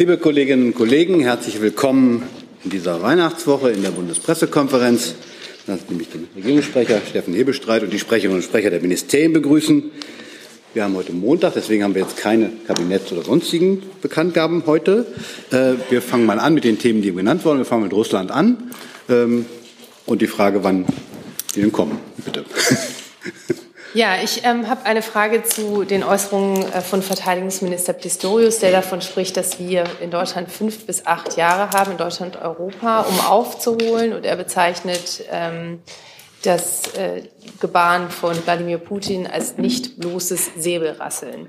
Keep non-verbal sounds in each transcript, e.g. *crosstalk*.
Liebe Kolleginnen und Kollegen, herzlich willkommen in dieser Weihnachtswoche in der Bundespressekonferenz. Lassen Sie mich den Regierungssprecher Steffen Hebestreit und die Sprecherinnen und Sprecher der Ministerien begrüßen. Wir haben heute Montag, deswegen haben wir jetzt keine Kabinetts- oder sonstigen Bekanntgaben heute. Äh, wir fangen mal an mit den Themen, die genannt wurden. Wir fangen mit Russland an. Ähm, und die Frage, wann die denn kommen. Bitte. *laughs* Ja, ich ähm, habe eine Frage zu den Äußerungen äh, von Verteidigungsminister Pistorius, der davon spricht, dass wir in Deutschland fünf bis acht Jahre haben, in Deutschland Europa, um aufzuholen. Und er bezeichnet ähm, das äh, Gebaren von Wladimir Putin als nicht bloßes Säbelrasseln.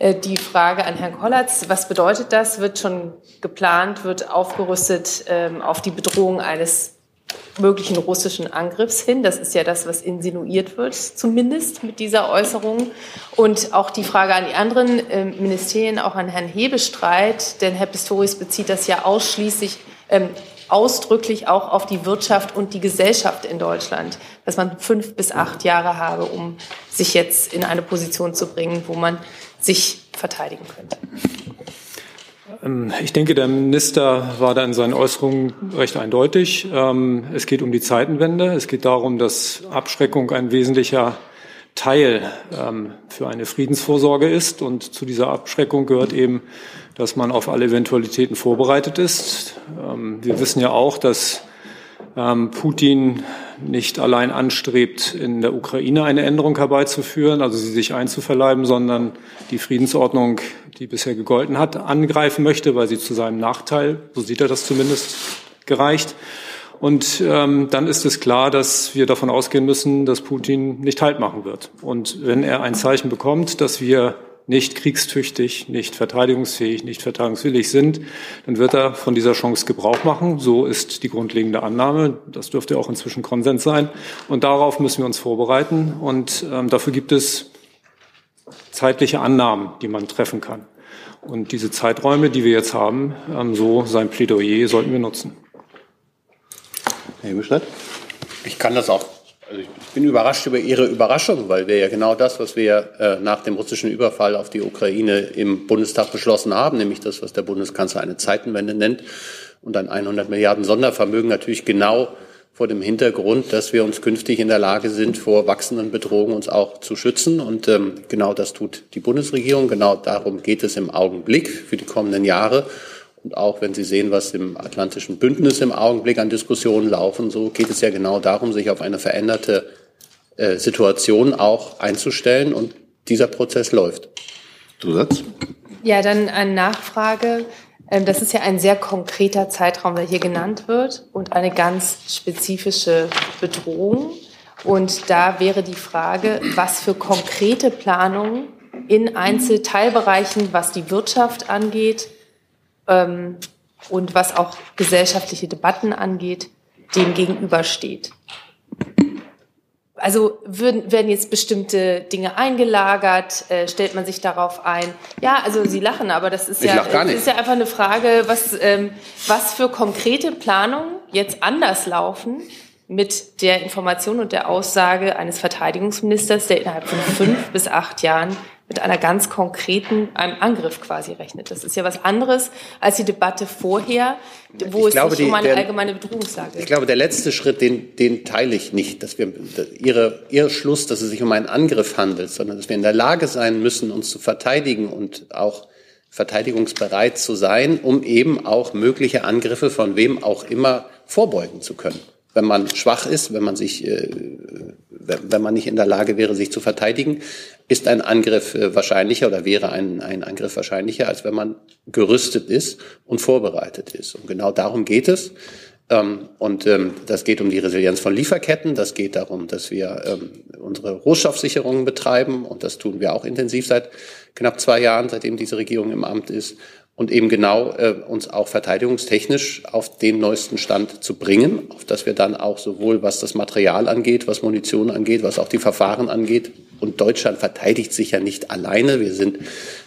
Äh, die Frage an Herrn Kollatz, was bedeutet das? Wird schon geplant, wird aufgerüstet ähm, auf die Bedrohung eines möglichen russischen Angriffs hin. Das ist ja das, was insinuiert wird, zumindest mit dieser Äußerung. Und auch die Frage an die anderen äh, Ministerien, auch an Herrn Hebestreit, denn Herr Pistorius bezieht das ja ausschließlich, ähm, ausdrücklich auch auf die Wirtschaft und die Gesellschaft in Deutschland, dass man fünf bis acht Jahre habe, um sich jetzt in eine Position zu bringen, wo man sich verteidigen könnte. Ähm, ich denke, der Minister war da in seinen Äußerungen recht eindeutig. Ähm, es geht um die Zeitenwende. Es geht darum, dass Abschreckung ein wesentlicher Teil ähm, für eine Friedensvorsorge ist. Und zu dieser Abschreckung gehört eben, dass man auf alle Eventualitäten vorbereitet ist. Wir wissen ja auch, dass Putin nicht allein anstrebt, in der Ukraine eine Änderung herbeizuführen, also sie sich einzuverleiben, sondern die Friedensordnung, die bisher gegolten hat, angreifen möchte, weil sie zu seinem Nachteil, so sieht er das zumindest, gereicht. Und ähm, dann ist es klar, dass wir davon ausgehen müssen, dass Putin nicht Halt machen wird. Und wenn er ein Zeichen bekommt, dass wir nicht kriegstüchtig, nicht verteidigungsfähig, nicht verteidigungswillig sind, dann wird er von dieser Chance Gebrauch machen. So ist die grundlegende Annahme. Das dürfte auch inzwischen Konsens sein. Und darauf müssen wir uns vorbereiten. Und ähm, dafür gibt es zeitliche Annahmen, die man treffen kann. Und diese Zeiträume, die wir jetzt haben, ähm, so sein Plädoyer, sollten wir nutzen. Herr Himmelstadt? Ich kann das auch also ich bin überrascht über Ihre Überraschung, weil wir ja genau das, was wir äh, nach dem russischen Überfall auf die Ukraine im Bundestag beschlossen haben, nämlich das, was der Bundeskanzler eine Zeitenwende nennt und ein 100 Milliarden Sondervermögen natürlich genau vor dem Hintergrund, dass wir uns künftig in der Lage sind, vor wachsenden Bedrohungen uns auch zu schützen. Und ähm, genau das tut die Bundesregierung. Genau darum geht es im Augenblick für die kommenden Jahre. Und auch wenn Sie sehen, was im Atlantischen Bündnis im Augenblick an Diskussionen laufen, so geht es ja genau darum, sich auf eine veränderte äh, Situation auch einzustellen. Und dieser Prozess läuft. Zusatz? Ja, dann eine Nachfrage. Ähm, das ist ja ein sehr konkreter Zeitraum, der hier genannt wird und eine ganz spezifische Bedrohung. Und da wäre die Frage, was für konkrete Planungen in Einzelteilbereichen, was die Wirtschaft angeht, ähm, und was auch gesellschaftliche Debatten angeht, dem gegenübersteht. Also würden, werden jetzt bestimmte Dinge eingelagert, äh, stellt man sich darauf ein? Ja, also Sie lachen, aber das ist, ja, das ist ja einfach eine Frage, was, ähm, was für konkrete Planungen jetzt anders laufen mit der Information und der Aussage eines Verteidigungsministers, der innerhalb von fünf bis acht Jahren mit einer ganz konkreten, einem Angriff quasi rechnet. Das ist ja was anderes als die Debatte vorher, wo ich es glaube, nicht um eine der, allgemeine Bedrohungslage geht. Ich glaube, der letzte Schritt, den, den teile ich nicht, dass wir ihre, ihr Schluss, dass es sich um einen Angriff handelt, sondern dass wir in der Lage sein müssen, uns zu verteidigen und auch verteidigungsbereit zu sein, um eben auch mögliche Angriffe von wem auch immer vorbeugen zu können wenn man schwach ist, wenn man sich, äh, wenn man nicht in der Lage wäre, sich zu verteidigen, ist ein Angriff äh, wahrscheinlicher oder wäre ein, ein Angriff wahrscheinlicher, als wenn man gerüstet ist und vorbereitet ist. Und genau darum geht es. Ähm, und ähm, das geht um die Resilienz von Lieferketten. Das geht darum, dass wir ähm, unsere Rohstoffsicherungen betreiben. Und das tun wir auch intensiv seit knapp zwei Jahren, seitdem diese Regierung im Amt ist und eben genau äh, uns auch verteidigungstechnisch auf den neuesten Stand zu bringen, auf dass wir dann auch sowohl was das Material angeht, was Munition angeht, was auch die Verfahren angeht. Und Deutschland verteidigt sich ja nicht alleine. Wir sind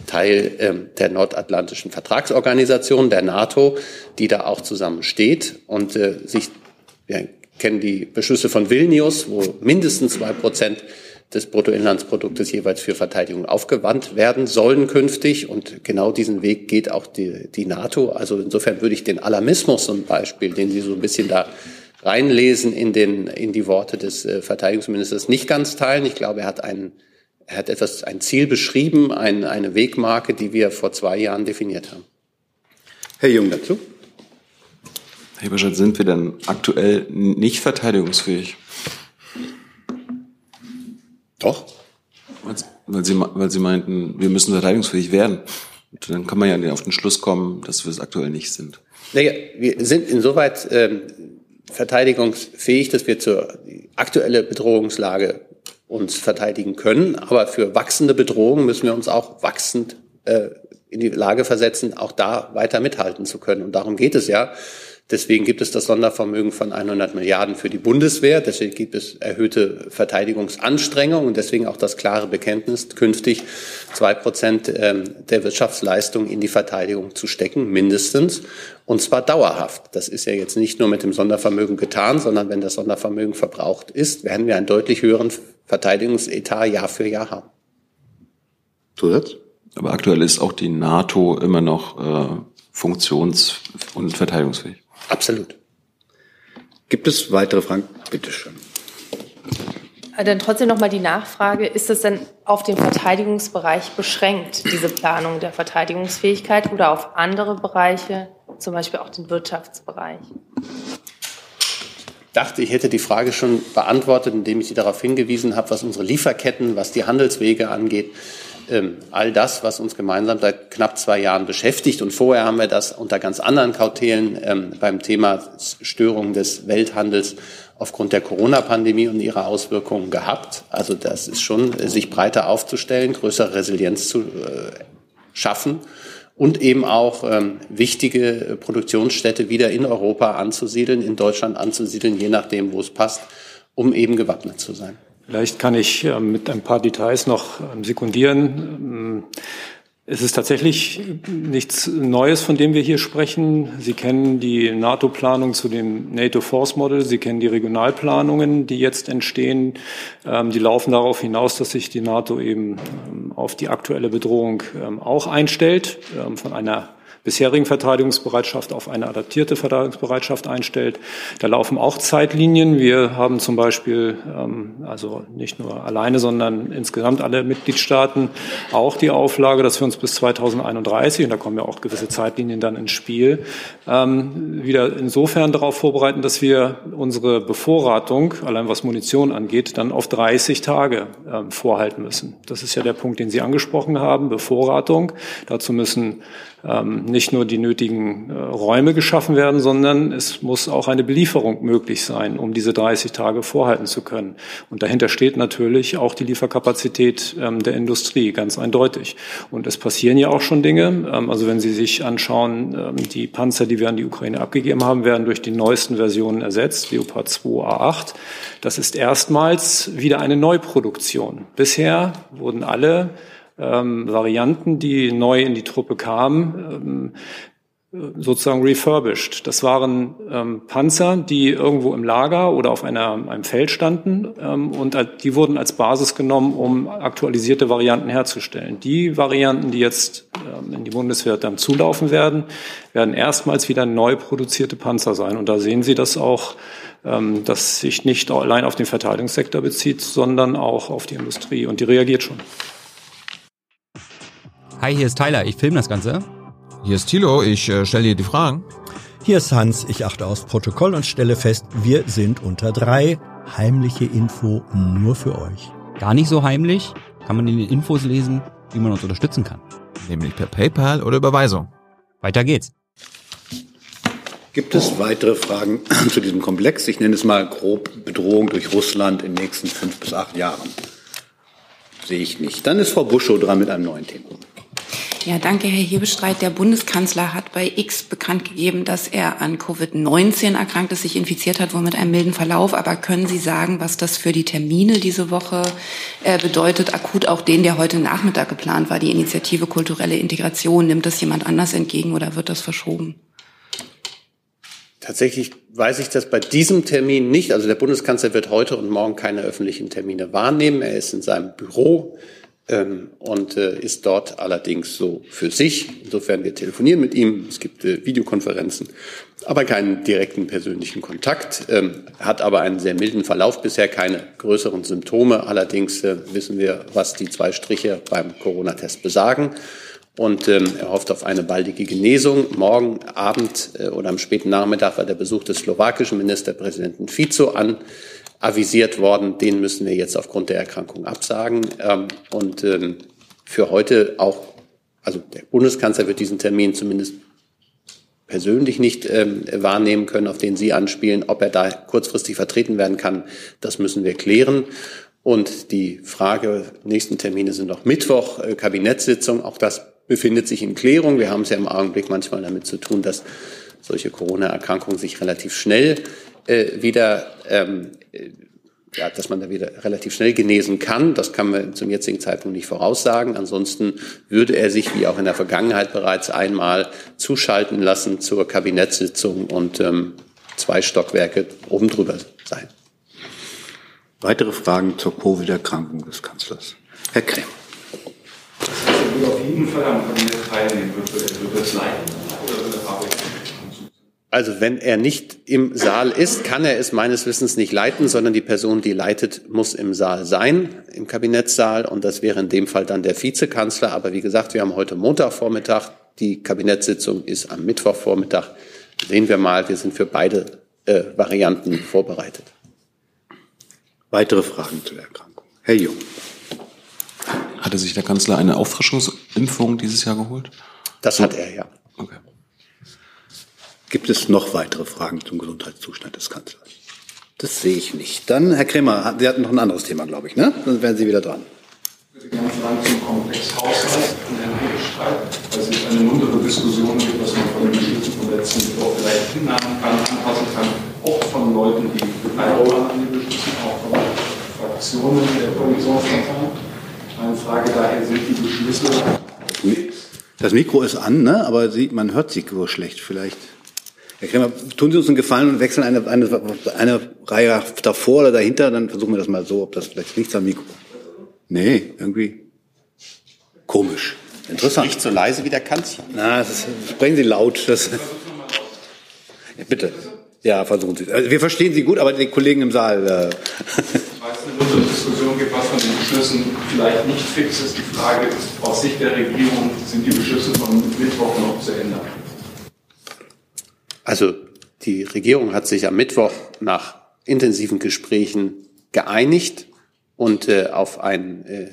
Teil ähm, der Nordatlantischen Vertragsorganisation, der NATO, die da auch zusammen steht und äh, sich, wir kennen die Beschlüsse von Vilnius, wo mindestens zwei Prozent des Bruttoinlandsproduktes jeweils für Verteidigung aufgewandt werden sollen künftig. Und genau diesen Weg geht auch die, die NATO. Also insofern würde ich den Alarmismus zum Beispiel, den Sie so ein bisschen da reinlesen in, den, in die Worte des äh, Verteidigungsministers, nicht ganz teilen. Ich glaube, er hat einen er hat etwas, ein Ziel beschrieben, ein, eine Wegmarke, die wir vor zwei Jahren definiert haben. Herr Jung dazu. Herr Eberstadt, sind wir denn aktuell nicht verteidigungsfähig? Doch. Weil Sie, weil Sie meinten, wir müssen verteidigungsfähig werden. Und dann kann man ja auf den Schluss kommen, dass wir es aktuell nicht sind. Naja, wir sind insoweit ähm, verteidigungsfähig, dass wir zur aktuelle Bedrohungslage uns verteidigen können. Aber für wachsende Bedrohungen müssen wir uns auch wachsend äh, in die Lage versetzen, auch da weiter mithalten zu können. Und darum geht es ja. Deswegen gibt es das Sondervermögen von 100 Milliarden für die Bundeswehr. Deswegen gibt es erhöhte Verteidigungsanstrengungen und deswegen auch das klare Bekenntnis, künftig zwei Prozent ähm, der Wirtschaftsleistung in die Verteidigung zu stecken, mindestens. Und zwar dauerhaft. Das ist ja jetzt nicht nur mit dem Sondervermögen getan, sondern wenn das Sondervermögen verbraucht ist, werden wir einen deutlich höheren Verteidigungsetat Jahr für Jahr haben. Zusatz? Aber aktuell ist auch die NATO immer noch äh, funktions- und verteidigungsfähig. Absolut. Gibt es weitere Fragen? Bitte schön. Äh, dann trotzdem noch mal die Nachfrage, ist es denn auf den Verteidigungsbereich beschränkt, diese Planung der Verteidigungsfähigkeit oder auf andere Bereiche, zum Beispiel auch den Wirtschaftsbereich? Ich dachte, ich hätte die Frage schon beantwortet, indem ich Sie darauf hingewiesen habe, was unsere Lieferketten, was die Handelswege angeht. Ähm, all das, was uns gemeinsam seit knapp zwei Jahren beschäftigt. Und vorher haben wir das unter ganz anderen Kautelen ähm, beim Thema Störung des Welthandels aufgrund der Corona-Pandemie und ihrer Auswirkungen gehabt. Also das ist schon, sich breiter aufzustellen, größere Resilienz zu äh, schaffen und eben auch ähm, wichtige Produktionsstätte wieder in Europa anzusiedeln, in Deutschland anzusiedeln, je nachdem, wo es passt, um eben gewappnet zu sein. Vielleicht kann ich ähm, mit ein paar Details noch ähm, sekundieren. Ähm, es ist tatsächlich nichts Neues, von dem wir hier sprechen. Sie kennen die NATO-Planung zu dem NATO Force Model. Sie kennen die Regionalplanungen, die jetzt entstehen. Die laufen darauf hinaus, dass sich die NATO eben auf die aktuelle Bedrohung auch einstellt, von einer bisherigen Verteidigungsbereitschaft auf eine adaptierte Verteidigungsbereitschaft einstellt. Da laufen auch Zeitlinien. Wir haben zum Beispiel, ähm, also nicht nur alleine, sondern insgesamt alle Mitgliedstaaten auch die Auflage, dass wir uns bis 2031, und da kommen ja auch gewisse Zeitlinien dann ins Spiel, ähm, wieder insofern darauf vorbereiten, dass wir unsere Bevorratung, allein was Munition angeht, dann auf 30 Tage ähm, vorhalten müssen. Das ist ja der Punkt, den Sie angesprochen haben, Bevorratung. Dazu müssen ähm, nicht nur die nötigen äh, Räume geschaffen werden, sondern es muss auch eine Belieferung möglich sein, um diese 30 Tage vorhalten zu können. Und dahinter steht natürlich auch die Lieferkapazität ähm, der Industrie, ganz eindeutig. Und es passieren ja auch schon Dinge. Ähm, also wenn Sie sich anschauen, ähm, die Panzer, die wir an die Ukraine abgegeben haben, werden durch die neuesten Versionen ersetzt, Leopard 2 A8. Das ist erstmals wieder eine Neuproduktion. Bisher wurden alle ähm, Varianten, die neu in die Truppe kamen, ähm, sozusagen refurbished. Das waren ähm, Panzer, die irgendwo im Lager oder auf einer, einem Feld standen ähm, und die wurden als Basis genommen, um aktualisierte Varianten herzustellen. Die Varianten, die jetzt ähm, in die Bundeswehr dann zulaufen werden, werden erstmals wieder neu produzierte Panzer sein. Und da sehen Sie das auch, ähm, dass sich nicht allein auf den Verteidigungssektor bezieht, sondern auch auf die Industrie. Und die reagiert schon. Hi, hier ist Tyler, ich filme das Ganze. Hier ist Thilo, ich äh, stelle dir die Fragen. Hier ist Hans, ich achte aufs Protokoll und stelle fest, wir sind unter drei. Heimliche Info nur für euch. Gar nicht so heimlich, kann man in den Infos lesen, wie man uns unterstützen kann. Nämlich per PayPal oder Überweisung. Weiter geht's. Gibt es weitere Fragen *clears throat* zu diesem Komplex? Ich nenne es mal grob Bedrohung durch Russland in den nächsten fünf bis acht Jahren. Sehe ich nicht. Dann ist Frau Buschow dran mit einem neuen Thema. Ja, danke, Herr Hebestreit. Der Bundeskanzler hat bei X bekannt gegeben, dass er an Covid-19 erkrankt ist, sich infiziert hat, wohl mit einem milden Verlauf. Aber können Sie sagen, was das für die Termine diese Woche äh, bedeutet? Akut auch den, der heute Nachmittag geplant war, die Initiative kulturelle Integration. Nimmt das jemand anders entgegen oder wird das verschoben? Tatsächlich weiß ich das bei diesem Termin nicht. Also der Bundeskanzler wird heute und morgen keine öffentlichen Termine wahrnehmen. Er ist in seinem Büro ähm, und äh, ist dort allerdings so für sich. Insofern wir telefonieren mit ihm. Es gibt äh, Videokonferenzen, aber keinen direkten persönlichen Kontakt. Ähm, hat aber einen sehr milden Verlauf bisher, keine größeren Symptome. Allerdings äh, wissen wir, was die zwei Striche beim Corona-Test besagen und ähm, er hofft auf eine baldige Genesung. Morgen Abend äh, oder am späten Nachmittag war der Besuch des slowakischen Ministerpräsidenten Fico an avisiert worden. Den müssen wir jetzt aufgrund der Erkrankung absagen. Ähm, und ähm, für heute auch, also der Bundeskanzler wird diesen Termin zumindest persönlich nicht ähm, wahrnehmen können, auf den Sie anspielen. Ob er da kurzfristig vertreten werden kann, das müssen wir klären. Und die Frage, nächsten Termine sind noch Mittwoch, äh, Kabinettssitzung. Auch das befindet sich in Klärung. Wir haben es ja im Augenblick manchmal damit zu tun, dass solche Corona-Erkrankungen sich relativ schnell äh, wieder, ähm, äh, ja, dass man da wieder relativ schnell genesen kann. Das kann man zum jetzigen Zeitpunkt nicht voraussagen. Ansonsten würde er sich, wie auch in der Vergangenheit bereits einmal, zuschalten lassen zur Kabinettssitzung und ähm, zwei Stockwerke oben drüber sein. Weitere Fragen zur Covid-Erkrankung des Kanzlers. Herr Kremm würde auf jeden Fall am Kabinett teilnehmen, würde er es leiten oder würde arbeiten? Also wenn er nicht im Saal ist, kann er es meines Wissens nicht leiten, sondern die Person, die leitet, muss im Saal sein, im Kabinettssaal. Und das wäre in dem Fall dann der Vizekanzler. Aber wie gesagt, wir haben heute Montagvormittag. Die Kabinettssitzung ist am Mittwochvormittag. Sehen wir mal, wir sind für beide äh, Varianten vorbereitet. Weitere Fragen zu der Erkrankung? Herr Jung. Hatte sich der Kanzler eine Auffrischungsimpfung dieses Jahr geholt? Das hat er, ja. Okay. Gibt es noch weitere Fragen zum Gesundheitszustand des Kanzlers? Das sehe ich nicht. Dann, Herr Kremer, Sie hatten noch ein anderes Thema, glaube ich, ne? Dann wären Sie wieder dran. Ich würde gerne fragen zum Komplex Haushalt und Herrn Hebestreit, weil es eine muntere Diskussion gibt, was man von den Beschlüssen vom letzten Mittwoch vielleicht hinnahmen kann, anpassen kann, auch von Leuten, die beteiligt an den Beschlüssen, auch von Fraktionen der Koalitionsparteien. Meine Frage daher, sind die Beschlüsse Das Mikro ist an, ne? aber Sie, man hört Sie nur schlecht. Vielleicht. Herr Kremer, tun Sie uns einen Gefallen und wechseln eine, eine, eine Reihe davor oder dahinter, dann versuchen wir das mal so, ob das vielleicht liegt am Mikro. Nee, irgendwie komisch. Interessant. Nicht so leise wie der Kanzler. Na, das ist, sprechen Sie laut. Das, ja, bitte. Ja, versuchen Sie. Also wir verstehen Sie gut, aber die Kollegen im Saal. Äh, eine Diskussion gibt, was von den Beschlüssen vielleicht nicht fix ist. Die Frage ist, aus Sicht der Regierung sind die Beschlüsse von Mittwoch noch zu ändern? Also die Regierung hat sich am Mittwoch nach intensiven Gesprächen geeinigt und äh, auf ein äh,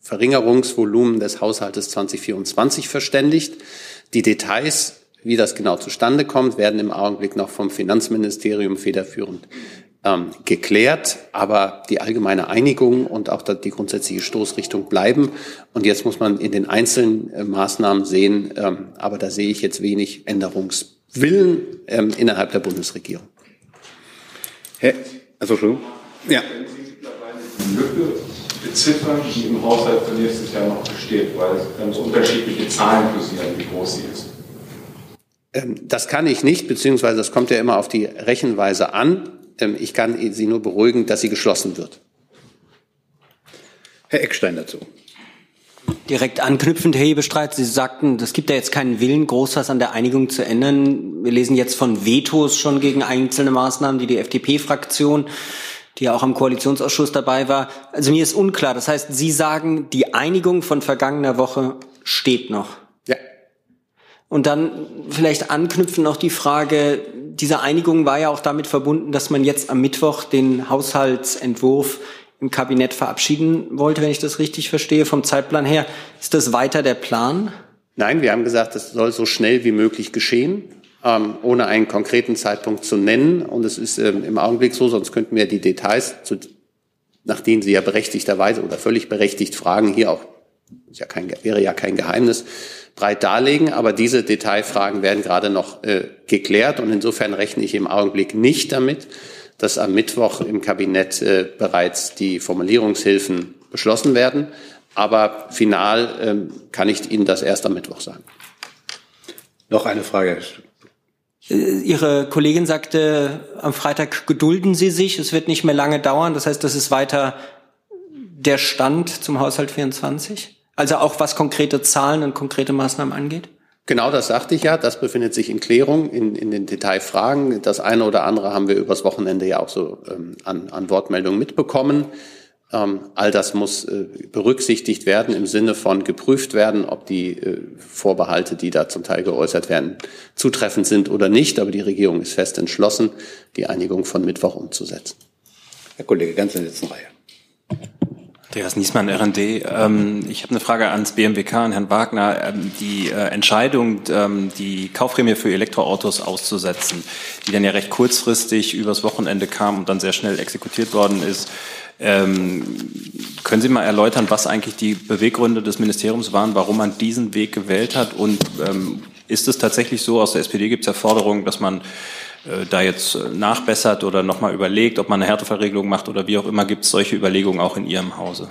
Verringerungsvolumen des Haushaltes 2024 verständigt. Die Details, wie das genau zustande kommt, werden im Augenblick noch vom Finanzministerium federführend ähm, geklärt, aber die allgemeine Einigung und auch die grundsätzliche Stoßrichtung bleiben. Und jetzt muss man in den einzelnen äh, Maßnahmen sehen, ähm, aber da sehe ich jetzt wenig Änderungswillen ähm, innerhalb der Bundesregierung. Herr, also schon. Ja. Die Lücke beziffern, die im Haushalt für nächstes Jahr noch besteht, weil ganz unterschiedliche Zahlen kursieren, wie groß sie ist. Ähm, das kann ich nicht, beziehungsweise das kommt ja immer auf die Rechenweise an. Ähm, ich kann Sie nur beruhigen, dass sie geschlossen wird. Herr Eckstein dazu. Direkt anknüpfend, Herr Hebestreit, Sie sagten, es gibt ja jetzt keinen Willen, groß was an der Einigung zu ändern. Wir lesen jetzt von Vetos schon gegen einzelne Maßnahmen, die die FDP-Fraktion, die ja auch am Koalitionsausschuss dabei war. Also mir ist unklar. Das heißt, Sie sagen, die Einigung von vergangener Woche steht noch. Ja. Und dann vielleicht anknüpfen noch die Frage, diese Einigung war ja auch damit verbunden, dass man jetzt am Mittwoch den Haushaltsentwurf im Kabinett verabschieden wollte, wenn ich das richtig verstehe, vom Zeitplan her. Ist das weiter der Plan? Nein, wir haben gesagt, es soll so schnell wie möglich geschehen, ähm, ohne einen konkreten Zeitpunkt zu nennen. Und es ist ähm, im Augenblick so, sonst könnten wir die Details, zu, nach denen Sie ja berechtigterweise oder völlig berechtigt fragen, hier auch, ja kein, wäre ja kein Geheimnis, breit darlegen. Aber diese Detailfragen werden gerade noch äh, geklärt und insofern rechne ich im Augenblick nicht damit, dass am Mittwoch im Kabinett äh, bereits die Formulierungshilfen beschlossen werden. Aber final ähm, kann ich Ihnen das erst am Mittwoch sagen. Noch eine Frage. Äh, Ihre Kollegin sagte am Freitag, gedulden Sie sich, es wird nicht mehr lange dauern. Das heißt, das ist weiter der Stand zum Haushalt 24? Also auch was konkrete Zahlen und konkrete Maßnahmen angeht? Genau das sagte ich ja. Das befindet sich in Klärung in, in den Detailfragen. Das eine oder andere haben wir übers Wochenende ja auch so ähm, an, an Wortmeldungen mitbekommen. Ähm, all das muss äh, berücksichtigt werden im Sinne von geprüft werden, ob die äh, Vorbehalte, die da zum Teil geäußert werden, zutreffend sind oder nicht. Aber die Regierung ist fest entschlossen, die Einigung von Mittwoch umzusetzen. Herr Kollege, ganz in der letzten Reihe. Andreas Niesmann, RND. Ähm, ich habe eine Frage ans BMWK, an Herrn Wagner. Ähm, die äh, Entscheidung, ähm, die Kaufprämie für Elektroautos auszusetzen, die dann ja recht kurzfristig übers Wochenende kam und dann sehr schnell exekutiert worden ist, können Sie mal erläutern, was eigentlich die Beweggründe des Ministeriums waren, warum man diesen Weg gewählt hat? Und ist es tatsächlich so, aus der SPD gibt es ja Forderungen, dass man da jetzt äh, nachbessert oder nochmal überlegt, ob man eine Härtefallregelung macht oder wie auch immer, gibt es solche Überlegungen auch in Ihrem Hause?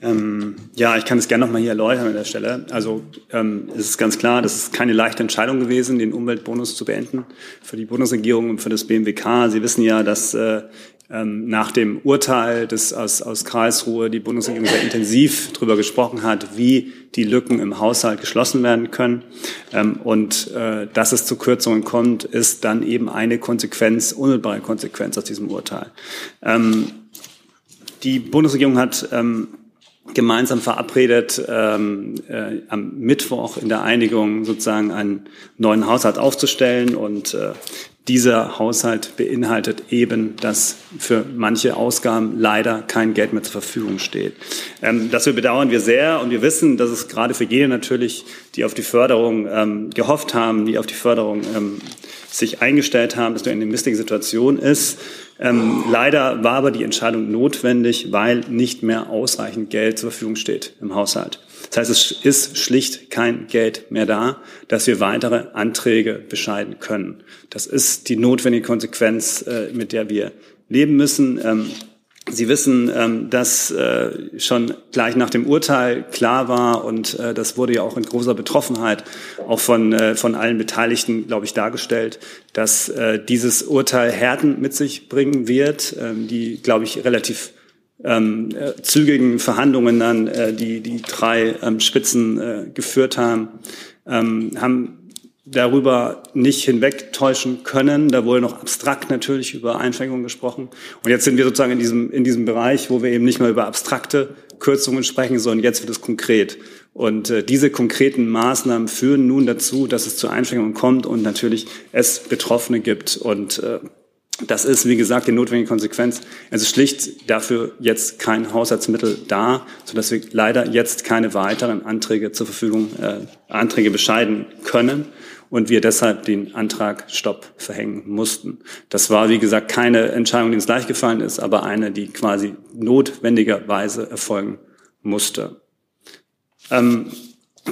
Ähm, ja, ich kann es gerne nochmal hier erläutern an der Stelle. Also ähm, es ist ganz klar, das ist keine leichte Entscheidung gewesen, den Umweltbonus zu beenden für die Bundesregierung und für das BMWK. Sie wissen ja, dass äh, ähm, nach dem Urteil des, aus, aus Karlsruhe die Bundesregierung sehr intensiv darüber gesprochen hat, wie die Lücken im Haushalt geschlossen werden können. Ähm, und äh, dass es zu Kürzungen kommt, ist dann eben eine Konsequenz, unmittelbare Konsequenz aus diesem Urteil. Ähm, die Bundesregierung hat ähm, gemeinsam verabredet, ähm, äh, am Mittwoch in der Einigung sozusagen einen neuen Haushalt aufzustellen und äh, dieser Haushalt beinhaltet eben, dass für manche Ausgaben leider kein Geld mehr zur Verfügung steht. Ähm, das bedauern wir sehr und wir wissen, dass es gerade für jene natürlich, die auf die Förderung ähm, gehofft haben, die auf die Förderung ähm, sich eingestellt haben, dass du in einer misslichen Situation ist. Ähm, leider war aber die Entscheidung notwendig, weil nicht mehr ausreichend Geld zur Verfügung steht im Haushalt. Das heißt, es ist schlicht kein Geld mehr da, dass wir weitere Anträge bescheiden können. Das ist die notwendige Konsequenz, äh, mit der wir leben müssen. Ähm, Sie wissen, ähm, dass äh, schon gleich nach dem Urteil klar war und äh, das wurde ja auch in großer Betroffenheit auch von, von allen Beteiligten, glaube ich, dargestellt, dass dieses Urteil Härten mit sich bringen wird, ähm, die, glaube ich, relativ ähm, äh, zügigen Verhandlungen dann äh, die, die drei ähm, Spitzen äh, geführt haben, ähm, haben darüber nicht hinwegtäuschen können. Da wurde noch abstrakt natürlich über Einschränkungen gesprochen. Und jetzt sind wir sozusagen in diesem, in diesem Bereich, wo wir eben nicht mehr über abstrakte Kürzungen sprechen, sondern jetzt wird es konkret. Und äh, diese konkreten Maßnahmen führen nun dazu, dass es zu Einschränkungen kommt und natürlich es Betroffene gibt. Und äh, das ist, wie gesagt, die notwendige Konsequenz. Es ist schlicht dafür jetzt kein Haushaltsmittel da, sodass wir leider jetzt keine weiteren Anträge zur Verfügung, äh, Anträge bescheiden können und wir deshalb den Antrag Stopp verhängen mussten. Das war, wie gesagt, keine Entscheidung, die uns leicht gefallen ist, aber eine, die quasi notwendigerweise erfolgen musste. Ähm,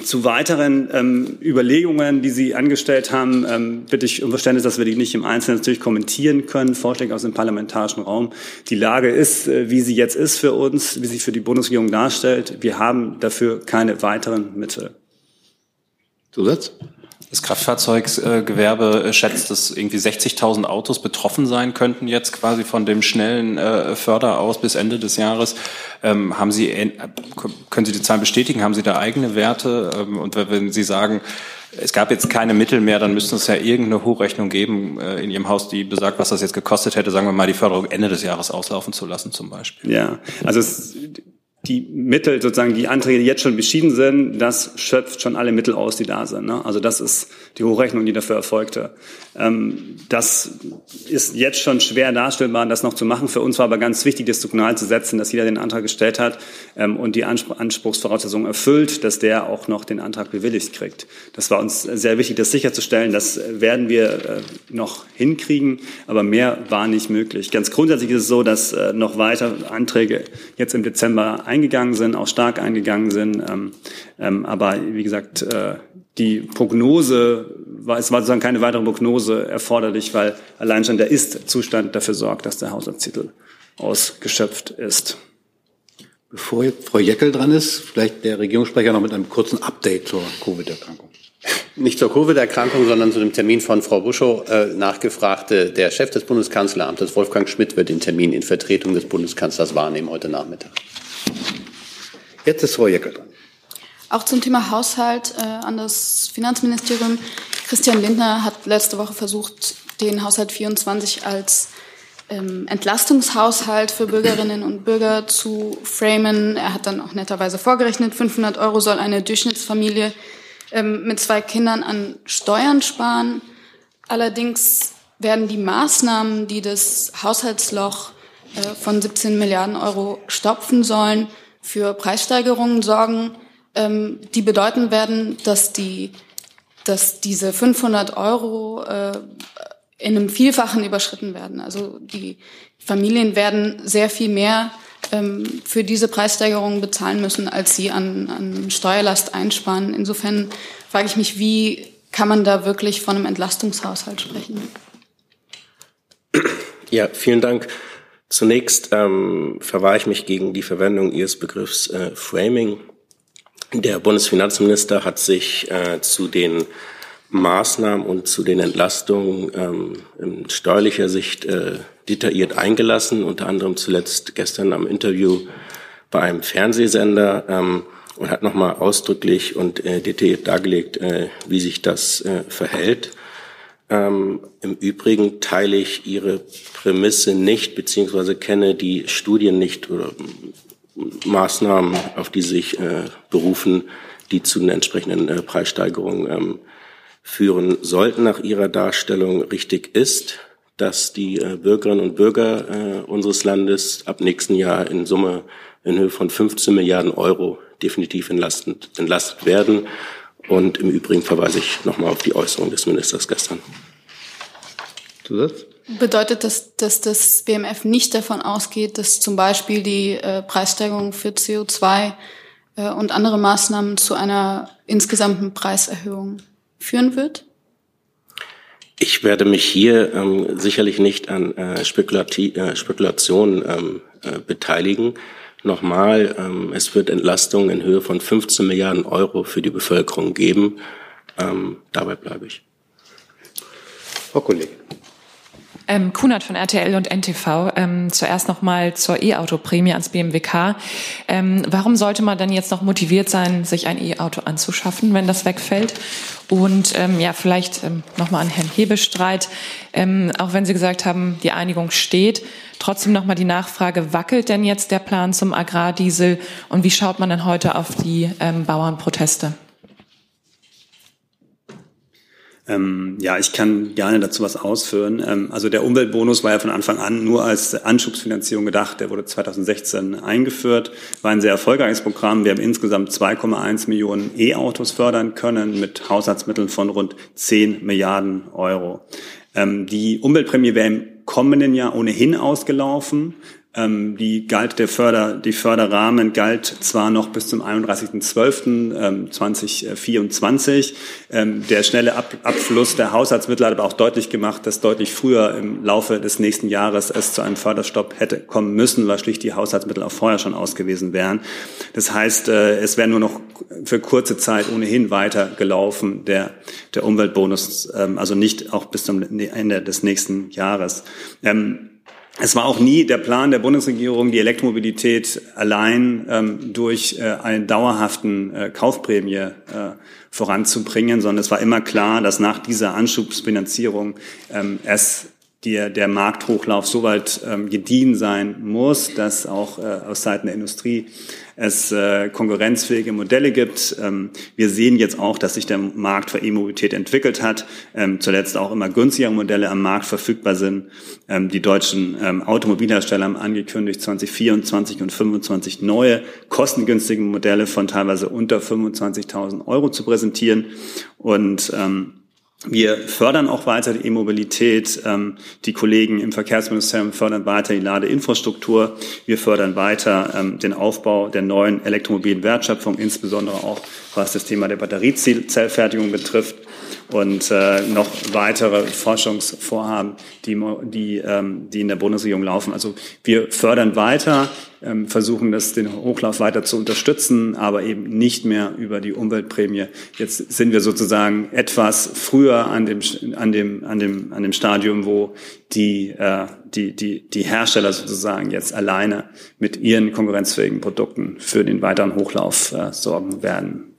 zu weiteren ähm, Überlegungen, die Sie angestellt haben, ähm, bitte ich um Verständnis, dass wir die nicht im Einzelnen natürlich kommentieren können. Vorschläge aus dem parlamentarischen Raum. Die Lage ist, äh, wie sie jetzt ist für uns, wie sie für die Bundesregierung darstellt. Wir haben dafür keine weiteren Mittel. Zusatz? Das Kraftfahrzeuggewerbe äh, schätzt, dass irgendwie 60.000 Autos betroffen sein könnten jetzt quasi von dem schnellen äh, Förderaus bis Ende des Jahres. Ähm, haben Sie, äh, können Sie die Zahlen bestätigen? Haben Sie da eigene Werte? Ähm, und wenn Sie sagen, es gab jetzt keine Mittel mehr, dann müsste es ja irgendeine Hochrechnung geben in Ihrem Haus, die besagt, was das jetzt gekostet hätte, sagen wir mal, die Förderung Ende des Jahres auslaufen zu lassen zum Beispiel. Ja, also es, die Mittel, sozusagen die Anträge, die jetzt schon beschieden sind, das schöpft schon alle Mittel aus, die da sind. Ne? Also das ist die Hochrechnung, die dafür erfolgte. Ähm, das ist jetzt schon schwer darstellbar, das noch zu machen. Für uns war aber ganz wichtig, das Signal zu setzen, dass jeder den Antrag gestellt hat ähm, und die Anspr Anspruchsvoraussetzungen erfüllt, dass der auch noch den Antrag bewilligt kriegt. Das war uns sehr wichtig, das sicherzustellen. Das werden wir äh, noch hinkriegen, aber mehr war nicht möglich. Ganz grundsätzlich ist es so, dass äh, noch weiter Anträge jetzt im Dezember eingegangen sind, auch stark eingegangen sind. Ähm, ähm, aber wie gesagt, äh, die Prognose, war, es war sozusagen keine weitere Prognose erforderlich, weil allein schon der Ist-Zustand dafür sorgt, dass der Haushaltstitel ausgeschöpft ist. Bevor jetzt Frau Jeckel dran ist, vielleicht der Regierungssprecher noch mit einem kurzen Update zur Covid-Erkrankung. nicht zur Covid-Erkrankung, sondern zu dem Termin von Frau Buschow äh, nachgefragte. Der Chef des Bundeskanzleramtes, Wolfgang Schmidt, wird den Termin in Vertretung des Bundeskanzlers wahrnehmen heute Nachmittag. Jetzt ist Frau Jäckel dran. Auch zum Thema Haushalt äh, an das Finanzministerium. Christian Lindner hat letzte Woche versucht, den Haushalt 24 als ähm, Entlastungshaushalt für Bürgerinnen und Bürger zu framen. Er hat dann auch netterweise vorgerechnet, 500 Euro soll eine Durchschnittsfamilie ähm, mit zwei Kindern an Steuern sparen. Allerdings werden die Maßnahmen, die das Haushaltsloch von 17 Milliarden Euro stopfen sollen, für Preissteigerungen sorgen, ähm, die bedeuten werden, dass die dass diese 500 Euro äh, in einem Vielfachen überschritten werden. Also die Familien werden sehr viel mehr ähm, für diese Preissteigerungen bezahlen müssen, als sie an, an Steuerlast einsparen. Insofern frage ich mich, wie kann man da wirklich von einem Entlastungshaushalt sprechen? Ja, vielen Dank. Zunächst ähm, verwahre ich mich gegen die Verwendung Ihres Begriffs äh, Framing. Der Bundesfinanzminister hat sich äh, zu den Maßnahmen und zu den Entlastungen ähm, in steuerlicher Sicht äh, detailliert eingelassen, unter anderem zuletzt gestern am Interview bei einem Fernsehsender ähm, und hat nochmal ausdrücklich und äh, detailliert dargelegt, äh, wie sich das äh, verhält. Ähm, Im Übrigen teile ich Ihre Prämisse nicht, beziehungsweise kenne die Studien nicht oder Maßnahmen, auf die sich äh, berufen, die zu den entsprechenden äh, Preissteigerungen ähm, führen sollten. Nach Ihrer Darstellung richtig ist, dass die äh, Bürgerinnen und Bürger äh, unseres Landes ab nächsten Jahr in Summe in Höhe von 15 Milliarden Euro definitiv entlastet, entlastet werden. Und im Übrigen verweise ich nochmal auf die Äußerung des Ministers gestern. Zusatz? Bedeutet das, dass das BMF nicht davon ausgeht, dass zum Beispiel die äh, Preissteigerung für CO2 äh, und andere Maßnahmen zu einer insgesamten Preiserhöhung führen wird? Ich werde mich hier ähm, sicherlich nicht an äh, Spekulati äh, Spekulationen ähm, äh, beteiligen. Nochmal, ähm, es wird Entlastungen in Höhe von 15 Milliarden Euro für die Bevölkerung geben. Ähm, dabei bleibe ich. Frau Kollegin. Ähm, Kunert von RTL und NTV. Ähm, zuerst nochmal zur E-Auto-Prämie ans BMWK. Ähm, warum sollte man dann jetzt noch motiviert sein, sich ein E-Auto anzuschaffen, wenn das wegfällt? Und ähm, ja, vielleicht ähm, nochmal an Herrn Hebestreit. Ähm, auch wenn Sie gesagt haben, die Einigung steht, trotzdem nochmal die Nachfrage, wackelt denn jetzt der Plan zum Agrardiesel? Und wie schaut man denn heute auf die ähm, Bauernproteste? Ähm, ja, ich kann gerne dazu was ausführen. Ähm, also der Umweltbonus war ja von Anfang an nur als Anschubsfinanzierung gedacht. Der wurde 2016 eingeführt, war ein sehr erfolgreiches Programm. Wir haben insgesamt 2,1 Millionen E-Autos fördern können mit Haushaltsmitteln von rund 10 Milliarden Euro. Ähm, die Umweltprämie wäre im kommenden Jahr ohnehin ausgelaufen. Ähm, die galt der Förder, die Förderrahmen galt zwar noch bis zum 31.12.2024. Ähm, der schnelle Ab Abfluss der Haushaltsmittel hat aber auch deutlich gemacht, dass deutlich früher im Laufe des nächsten Jahres es zu einem Förderstopp hätte kommen müssen, weil schlicht die Haushaltsmittel auch vorher schon ausgewiesen wären. Das heißt, äh, es wäre nur noch für kurze Zeit ohnehin weiter gelaufen, der, der Umweltbonus, ähm, also nicht auch bis zum Ende des nächsten Jahres. Ähm, es war auch nie der Plan der Bundesregierung, die Elektromobilität allein ähm, durch äh, eine dauerhaften äh, Kaufprämie äh, voranzubringen, sondern es war immer klar, dass nach dieser Anschubsfinanzierung ähm, es der, der Markthochlauf soweit ähm, gediehen sein muss, dass auch äh, aus Seiten der Industrie es äh, konkurrenzfähige Modelle gibt. Ähm, wir sehen jetzt auch, dass sich der Markt für E-Mobilität entwickelt hat, ähm, zuletzt auch immer günstigere Modelle am Markt verfügbar sind. Ähm, die deutschen ähm, Automobilhersteller haben angekündigt, 2024 und 2025 neue kostengünstige Modelle von teilweise unter 25.000 Euro zu präsentieren. Und ähm, wir fördern auch weiter die E-Mobilität. Ähm, die Kollegen im Verkehrsministerium fördern weiter die Ladeinfrastruktur. Wir fördern weiter ähm, den Aufbau der neuen elektromobilen Wertschöpfung, insbesondere auch was das Thema der Batteriezellfertigung betrifft. Und äh, noch weitere Forschungsvorhaben, die, die, ähm, die in der Bundesregierung laufen. Also wir fördern weiter, ähm, versuchen das, den Hochlauf weiter zu unterstützen, aber eben nicht mehr über die Umweltprämie. Jetzt sind wir sozusagen etwas früher an dem, an dem, an dem, an dem Stadium, wo die, äh, die, die, die Hersteller sozusagen jetzt alleine mit ihren konkurrenzfähigen Produkten für den weiteren Hochlauf äh, sorgen werden.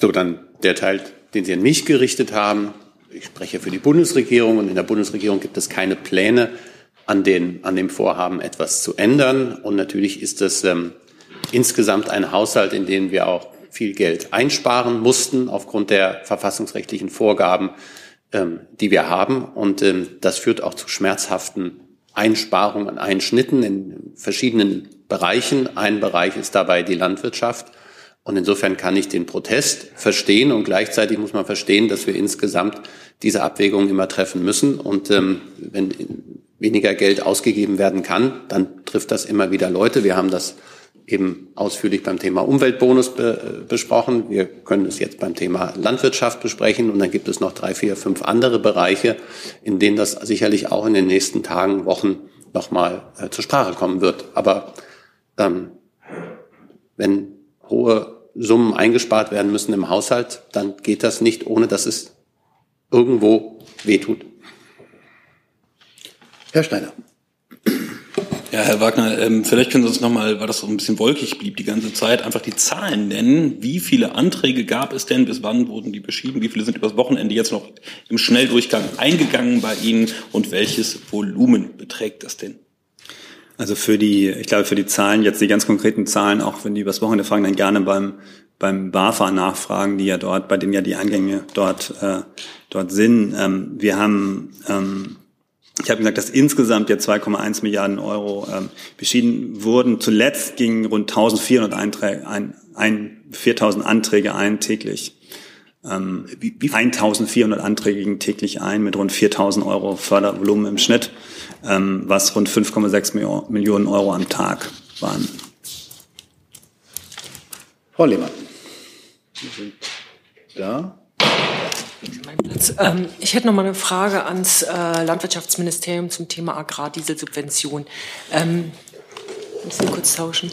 So, dann der Teil, den Sie an mich gerichtet haben. Ich spreche für die Bundesregierung und in der Bundesregierung gibt es keine Pläne, an, den, an dem Vorhaben etwas zu ändern. Und natürlich ist es ähm, insgesamt ein Haushalt, in dem wir auch viel Geld einsparen mussten aufgrund der verfassungsrechtlichen Vorgaben, ähm, die wir haben. Und ähm, das führt auch zu schmerzhaften Einsparungen, Einschnitten in verschiedenen Bereichen. Ein Bereich ist dabei die Landwirtschaft. Und insofern kann ich den Protest verstehen und gleichzeitig muss man verstehen, dass wir insgesamt diese Abwägung immer treffen müssen. Und ähm, wenn weniger Geld ausgegeben werden kann, dann trifft das immer wieder Leute. Wir haben das eben ausführlich beim Thema Umweltbonus be äh, besprochen. Wir können es jetzt beim Thema Landwirtschaft besprechen. Und dann gibt es noch drei, vier, fünf andere Bereiche, in denen das sicherlich auch in den nächsten Tagen, Wochen nochmal äh, zur Sprache kommen wird. Aber ähm, wenn hohe Summen eingespart werden müssen im Haushalt, dann geht das nicht, ohne dass es irgendwo wehtut. Herr Steiner. Ja, Herr Wagner, ähm, vielleicht können Sie uns nochmal, weil das so ein bisschen wolkig blieb die ganze Zeit, einfach die Zahlen nennen. Wie viele Anträge gab es denn? Bis wann wurden die beschieden? Wie viele sind übers Wochenende jetzt noch im Schnelldurchgang eingegangen bei Ihnen? Und welches Volumen beträgt das denn? Also für die, ich glaube, für die Zahlen, jetzt die ganz konkreten Zahlen, auch wenn die übers Wochenende fragen, dann gerne beim, beim BAFA nachfragen, die ja dort, bei denen ja die Eingänge dort, äh, dort sind. Ähm, wir haben, ähm, ich habe gesagt, dass insgesamt ja 2,1 Milliarden Euro ähm, beschieden wurden. Zuletzt gingen rund 1400 Einträge, ein, ein, 4000 Anträge ein täglich. Ähm, wie, wie 1400 Anträge gingen täglich ein mit rund 4000 Euro Fördervolumen im Schnitt ähm, was rund 5,6 Millionen Euro am Tag waren. Frau Lehmann. Da. Ähm, ich hätte noch mal eine Frage ans äh, Landwirtschaftsministerium zum Thema Agrardieselsubvention. Ähm, müssen wir kurz tauschen.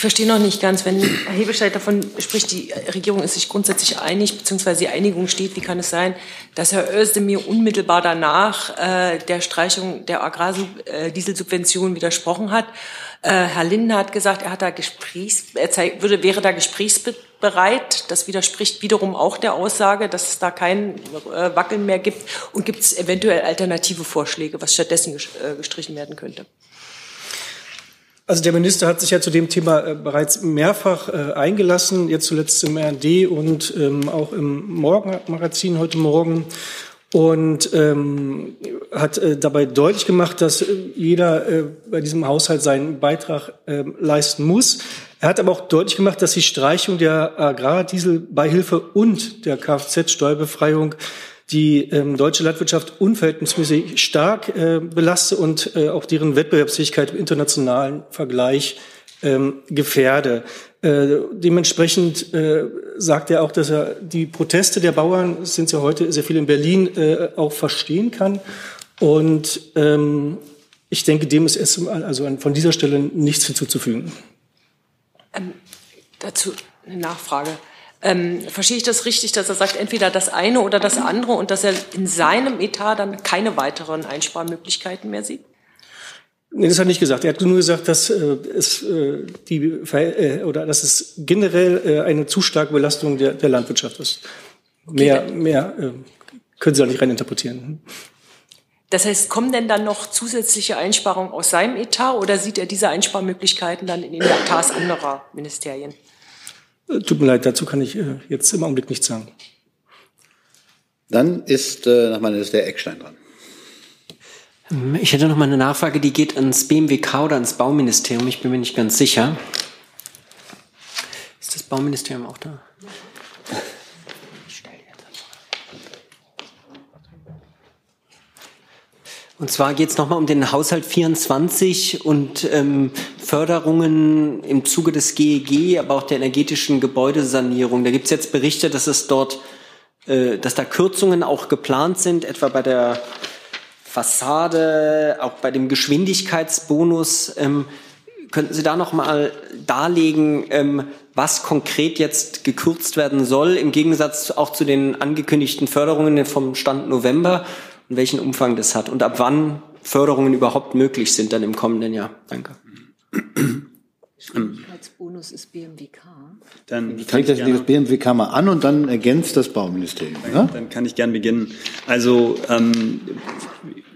Ich verstehe noch nicht ganz, wenn Herr Hebestreit davon spricht, die Regierung ist sich grundsätzlich einig, beziehungsweise die Einigung steht, wie kann es sein, dass Herr Özdemir unmittelbar danach äh, der Streichung der Agrardieselsubventionen widersprochen hat. Äh, Herr Lindner hat gesagt, er hat da Gesprächs, er zeig, würde, wäre da gesprächsbereit. Das widerspricht wiederum auch der Aussage, dass es da kein äh, Wackeln mehr gibt. Und gibt es eventuell alternative Vorschläge, was stattdessen äh, gestrichen werden könnte? Also der Minister hat sich ja zu dem Thema äh, bereits mehrfach äh, eingelassen, jetzt zuletzt im RD und ähm, auch im Morgenmagazin heute Morgen und ähm, hat äh, dabei deutlich gemacht, dass äh, jeder äh, bei diesem Haushalt seinen Beitrag äh, leisten muss. Er hat aber auch deutlich gemacht, dass die Streichung der Agrardieselbeihilfe und der Kfz-Steuerbefreiung die ähm, deutsche Landwirtschaft unverhältnismäßig stark äh, belaste und äh, auch deren Wettbewerbsfähigkeit im internationalen Vergleich ähm, gefährde. Äh, dementsprechend äh, sagt er auch, dass er die Proteste der Bauern, sind ja heute sehr viel in Berlin, äh, auch verstehen kann. Und ähm, ich denke, dem ist erstmal also von dieser Stelle nichts hinzuzufügen. Ähm, dazu eine Nachfrage. Ähm, verstehe ich das richtig, dass er sagt, entweder das eine oder das andere und dass er in seinem Etat dann keine weiteren Einsparmöglichkeiten mehr sieht? Nee, das hat er nicht gesagt. Er hat nur gesagt, dass äh, es äh, die äh, oder dass es generell äh, eine zu starke Belastung der, der Landwirtschaft ist. Mehr, mehr äh, können Sie da nicht reininterpretieren. Das heißt, kommen denn dann noch zusätzliche Einsparungen aus seinem Etat oder sieht er diese Einsparmöglichkeiten dann in den Etats anderer Ministerien? Tut mir leid, dazu kann ich äh, jetzt im Augenblick nichts sagen. Dann ist äh, nach meiner Liste der Eckstein dran. Ähm, ich hätte noch mal eine Nachfrage, die geht ans BMWK oder ans Bauministerium. Ich bin mir nicht ganz sicher. Ist das Bauministerium auch da? Und zwar geht es nochmal um den Haushalt 24 und ähm, Förderungen im Zuge des GEG, aber auch der energetischen Gebäudesanierung. Da gibt es jetzt Berichte, dass es dort, äh, dass da Kürzungen auch geplant sind, etwa bei der Fassade, auch bei dem Geschwindigkeitsbonus. Ähm, könnten Sie da noch mal darlegen, ähm, was konkret jetzt gekürzt werden soll, im Gegensatz auch zu den angekündigten Förderungen vom Stand November und welchen Umfang das hat und ab wann Förderungen überhaupt möglich sind dann im kommenden Jahr? Danke. Geschwindigkeitsbonus ist BMWK. Dann zeigt das, das BMWK mal an und dann ergänzt das Bauministerium. Ja? Dann kann ich gern beginnen. Also ähm,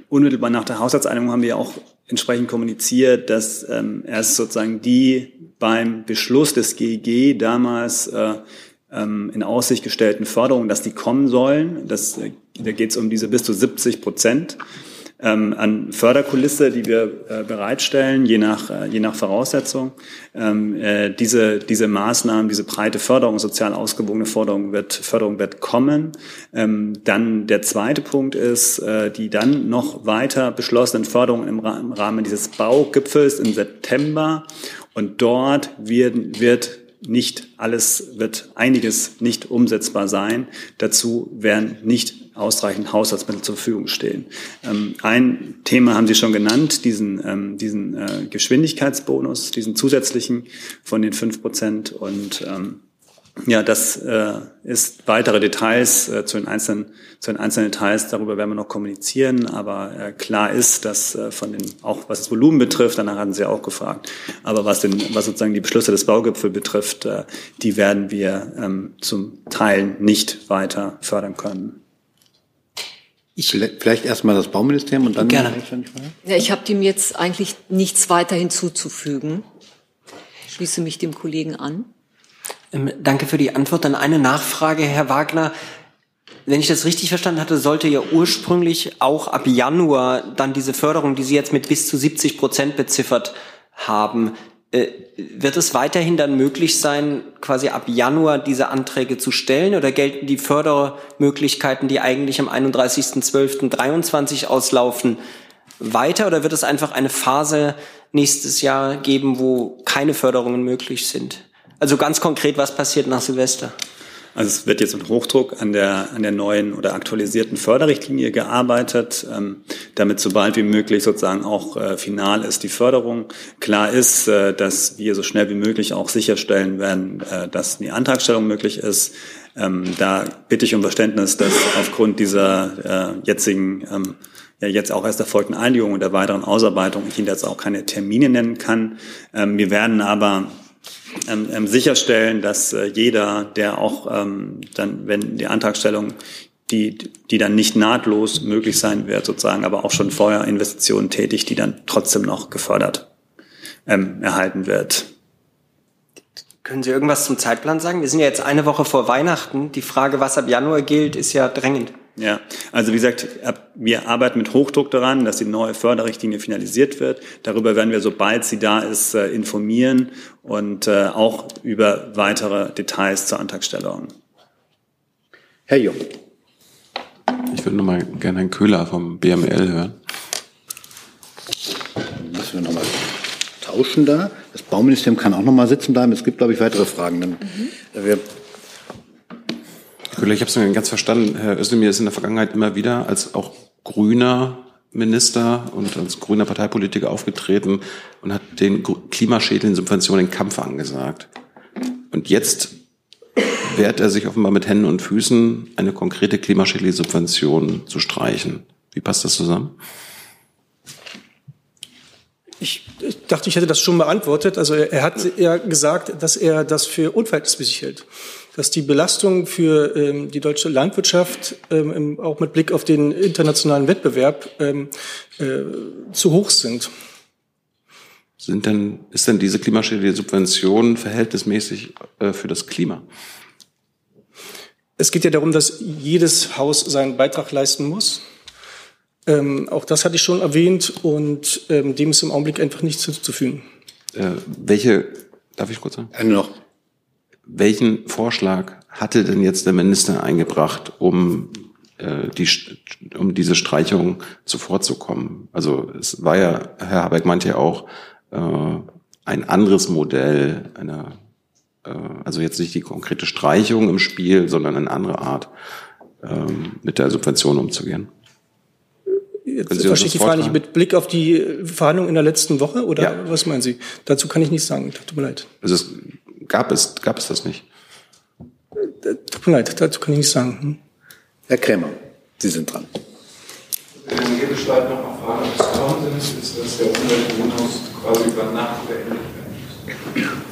unmittelbar nach der Haushaltseinigung haben wir auch entsprechend kommuniziert, dass ähm, erst sozusagen die beim Beschluss des GEG damals äh, ähm, in Aussicht gestellten Förderungen, dass die kommen sollen. Das, äh, da geht es um diese bis zu 70 Prozent ähm, an Förderkulisse, die wir äh, bereitstellen, je nach, äh, je nach Voraussetzung. Ähm, äh, diese, diese Maßnahmen, diese breite Förderung, sozial ausgewogene Förderung wird, Förderung wird kommen. Ähm, dann der zweite Punkt ist, äh, die dann noch weiter beschlossenen Förderungen im, im Rahmen dieses Baugipfels im September. Und dort wird, wird nicht alles, wird einiges nicht umsetzbar sein. Dazu werden nicht ausreichend Haushaltsmittel zur Verfügung stehen. Ähm, ein Thema haben Sie schon genannt, diesen, ähm, diesen äh, Geschwindigkeitsbonus, diesen zusätzlichen von den fünf Prozent und ähm, ja, das äh, ist weitere Details äh, zu den einzelnen zu den einzelnen Details. Darüber werden wir noch kommunizieren. Aber äh, klar ist, dass äh, von den auch was das Volumen betrifft, danach hatten Sie auch gefragt. Aber was den was sozusagen die Beschlüsse des Baugipfels betrifft, äh, die werden wir ähm, zum Teil nicht weiter fördern können. Ich vielleicht erstmal das Bauministerium und dann Gerne. Ja, ich habe dem jetzt eigentlich nichts weiter hinzuzufügen. Ich schließe mich dem Kollegen an. Ähm, danke für die Antwort. Dann eine Nachfrage, Herr Wagner. Wenn ich das richtig verstanden hatte, sollte ja ursprünglich auch ab Januar dann diese Förderung, die Sie jetzt mit bis zu 70 Prozent beziffert haben, wird es weiterhin dann möglich sein, quasi ab Januar diese Anträge zu stellen oder gelten die Fördermöglichkeiten, die eigentlich am 31.12.23 auslaufen, weiter oder wird es einfach eine Phase nächstes Jahr geben, wo keine Förderungen möglich sind? Also ganz konkret, was passiert nach Silvester? Also es wird jetzt mit Hochdruck an der, an der neuen oder aktualisierten Förderrichtlinie gearbeitet, ähm, damit so bald wie möglich sozusagen auch äh, final ist die Förderung. Klar ist, äh, dass wir so schnell wie möglich auch sicherstellen werden, äh, dass die Antragstellung möglich ist. Ähm, da bitte ich um Verständnis, dass aufgrund dieser äh, jetzigen ähm, ja jetzt auch erst erfolgten Einigung und der weiteren Ausarbeitung ich Ihnen jetzt auch keine Termine nennen kann. Ähm, wir werden aber ähm, ähm, sicherstellen, dass äh, jeder, der auch ähm, dann, wenn die Antragstellung die, die dann nicht nahtlos möglich sein wird, sozusagen, aber auch schon vorher Investitionen tätigt, die dann trotzdem noch gefördert ähm, erhalten wird. Können Sie irgendwas zum Zeitplan sagen? Wir sind ja jetzt eine Woche vor Weihnachten. Die Frage, was ab Januar gilt, ist ja drängend. Ja, also wie gesagt, wir arbeiten mit Hochdruck daran, dass die neue Förderrichtlinie finalisiert wird. Darüber werden wir, sobald sie da ist, äh, informieren und äh, auch über weitere Details zur Antragstellung. Herr Jung. Ich würde noch mal gerne Herrn Köhler vom BML hören. Müssen wir noch mal tauschen da. Das Bauministerium kann auch noch mal sitzen bleiben. Es gibt, glaube ich, weitere Fragen. Dann, mhm. wir Ich habe es ganz verstanden. Herr Özdemir ist in der Vergangenheit immer wieder als auch grüner Minister und als grüner Parteipolitiker aufgetreten und hat den klimaschädlichen Subventionen den Kampf angesagt. Und jetzt wehrt er sich offenbar mit Händen und Füßen, eine konkrete klimaschädliche Subvention zu streichen. Wie passt das zusammen? Ich, dachte, ich hätte das schon beantwortet. Also er hat ja gesagt, dass er das für unverhältnismäßig hält dass die Belastungen für ähm, die deutsche Landwirtschaft ähm, auch mit Blick auf den internationalen Wettbewerb ähm, äh, zu hoch sind. Sind denn, ist denn diese klimaschädliche Subvention verhältnismäßig äh, für das Klima? Es geht ja darum, dass jedes Haus seinen Beitrag leisten muss. Ähm, auch das hatte ich schon erwähnt und ähm, dem ist im Augenblick einfach nichts hinzuzufügen. Äh, welche, darf ich kurz sagen? Eine noch. Welchen Vorschlag hatte denn jetzt der Minister eingebracht, um äh, die, um diese Streichung zuvorzukommen. Also es war ja, Herr Habeck meinte ja auch, äh, ein anderes Modell, eine, äh, also jetzt nicht die konkrete Streichung im Spiel, sondern eine andere Art, ähm, mit der Subvention umzugehen. Jetzt verstehe ich die Frage nicht mit Blick auf die Verhandlungen in der letzten Woche oder ja. was meinen Sie? Dazu kann ich nichts sagen. Tut mir leid. Also es gab es, gab es das nicht? Tut mir leid, dazu kann ich nichts sagen. Hm? Herr Krämer, Sie sind dran. Wenn Herr Bescheid noch mal fragen, des Konsens ist, dass der Umweltbonus quasi über Nacht beendet werden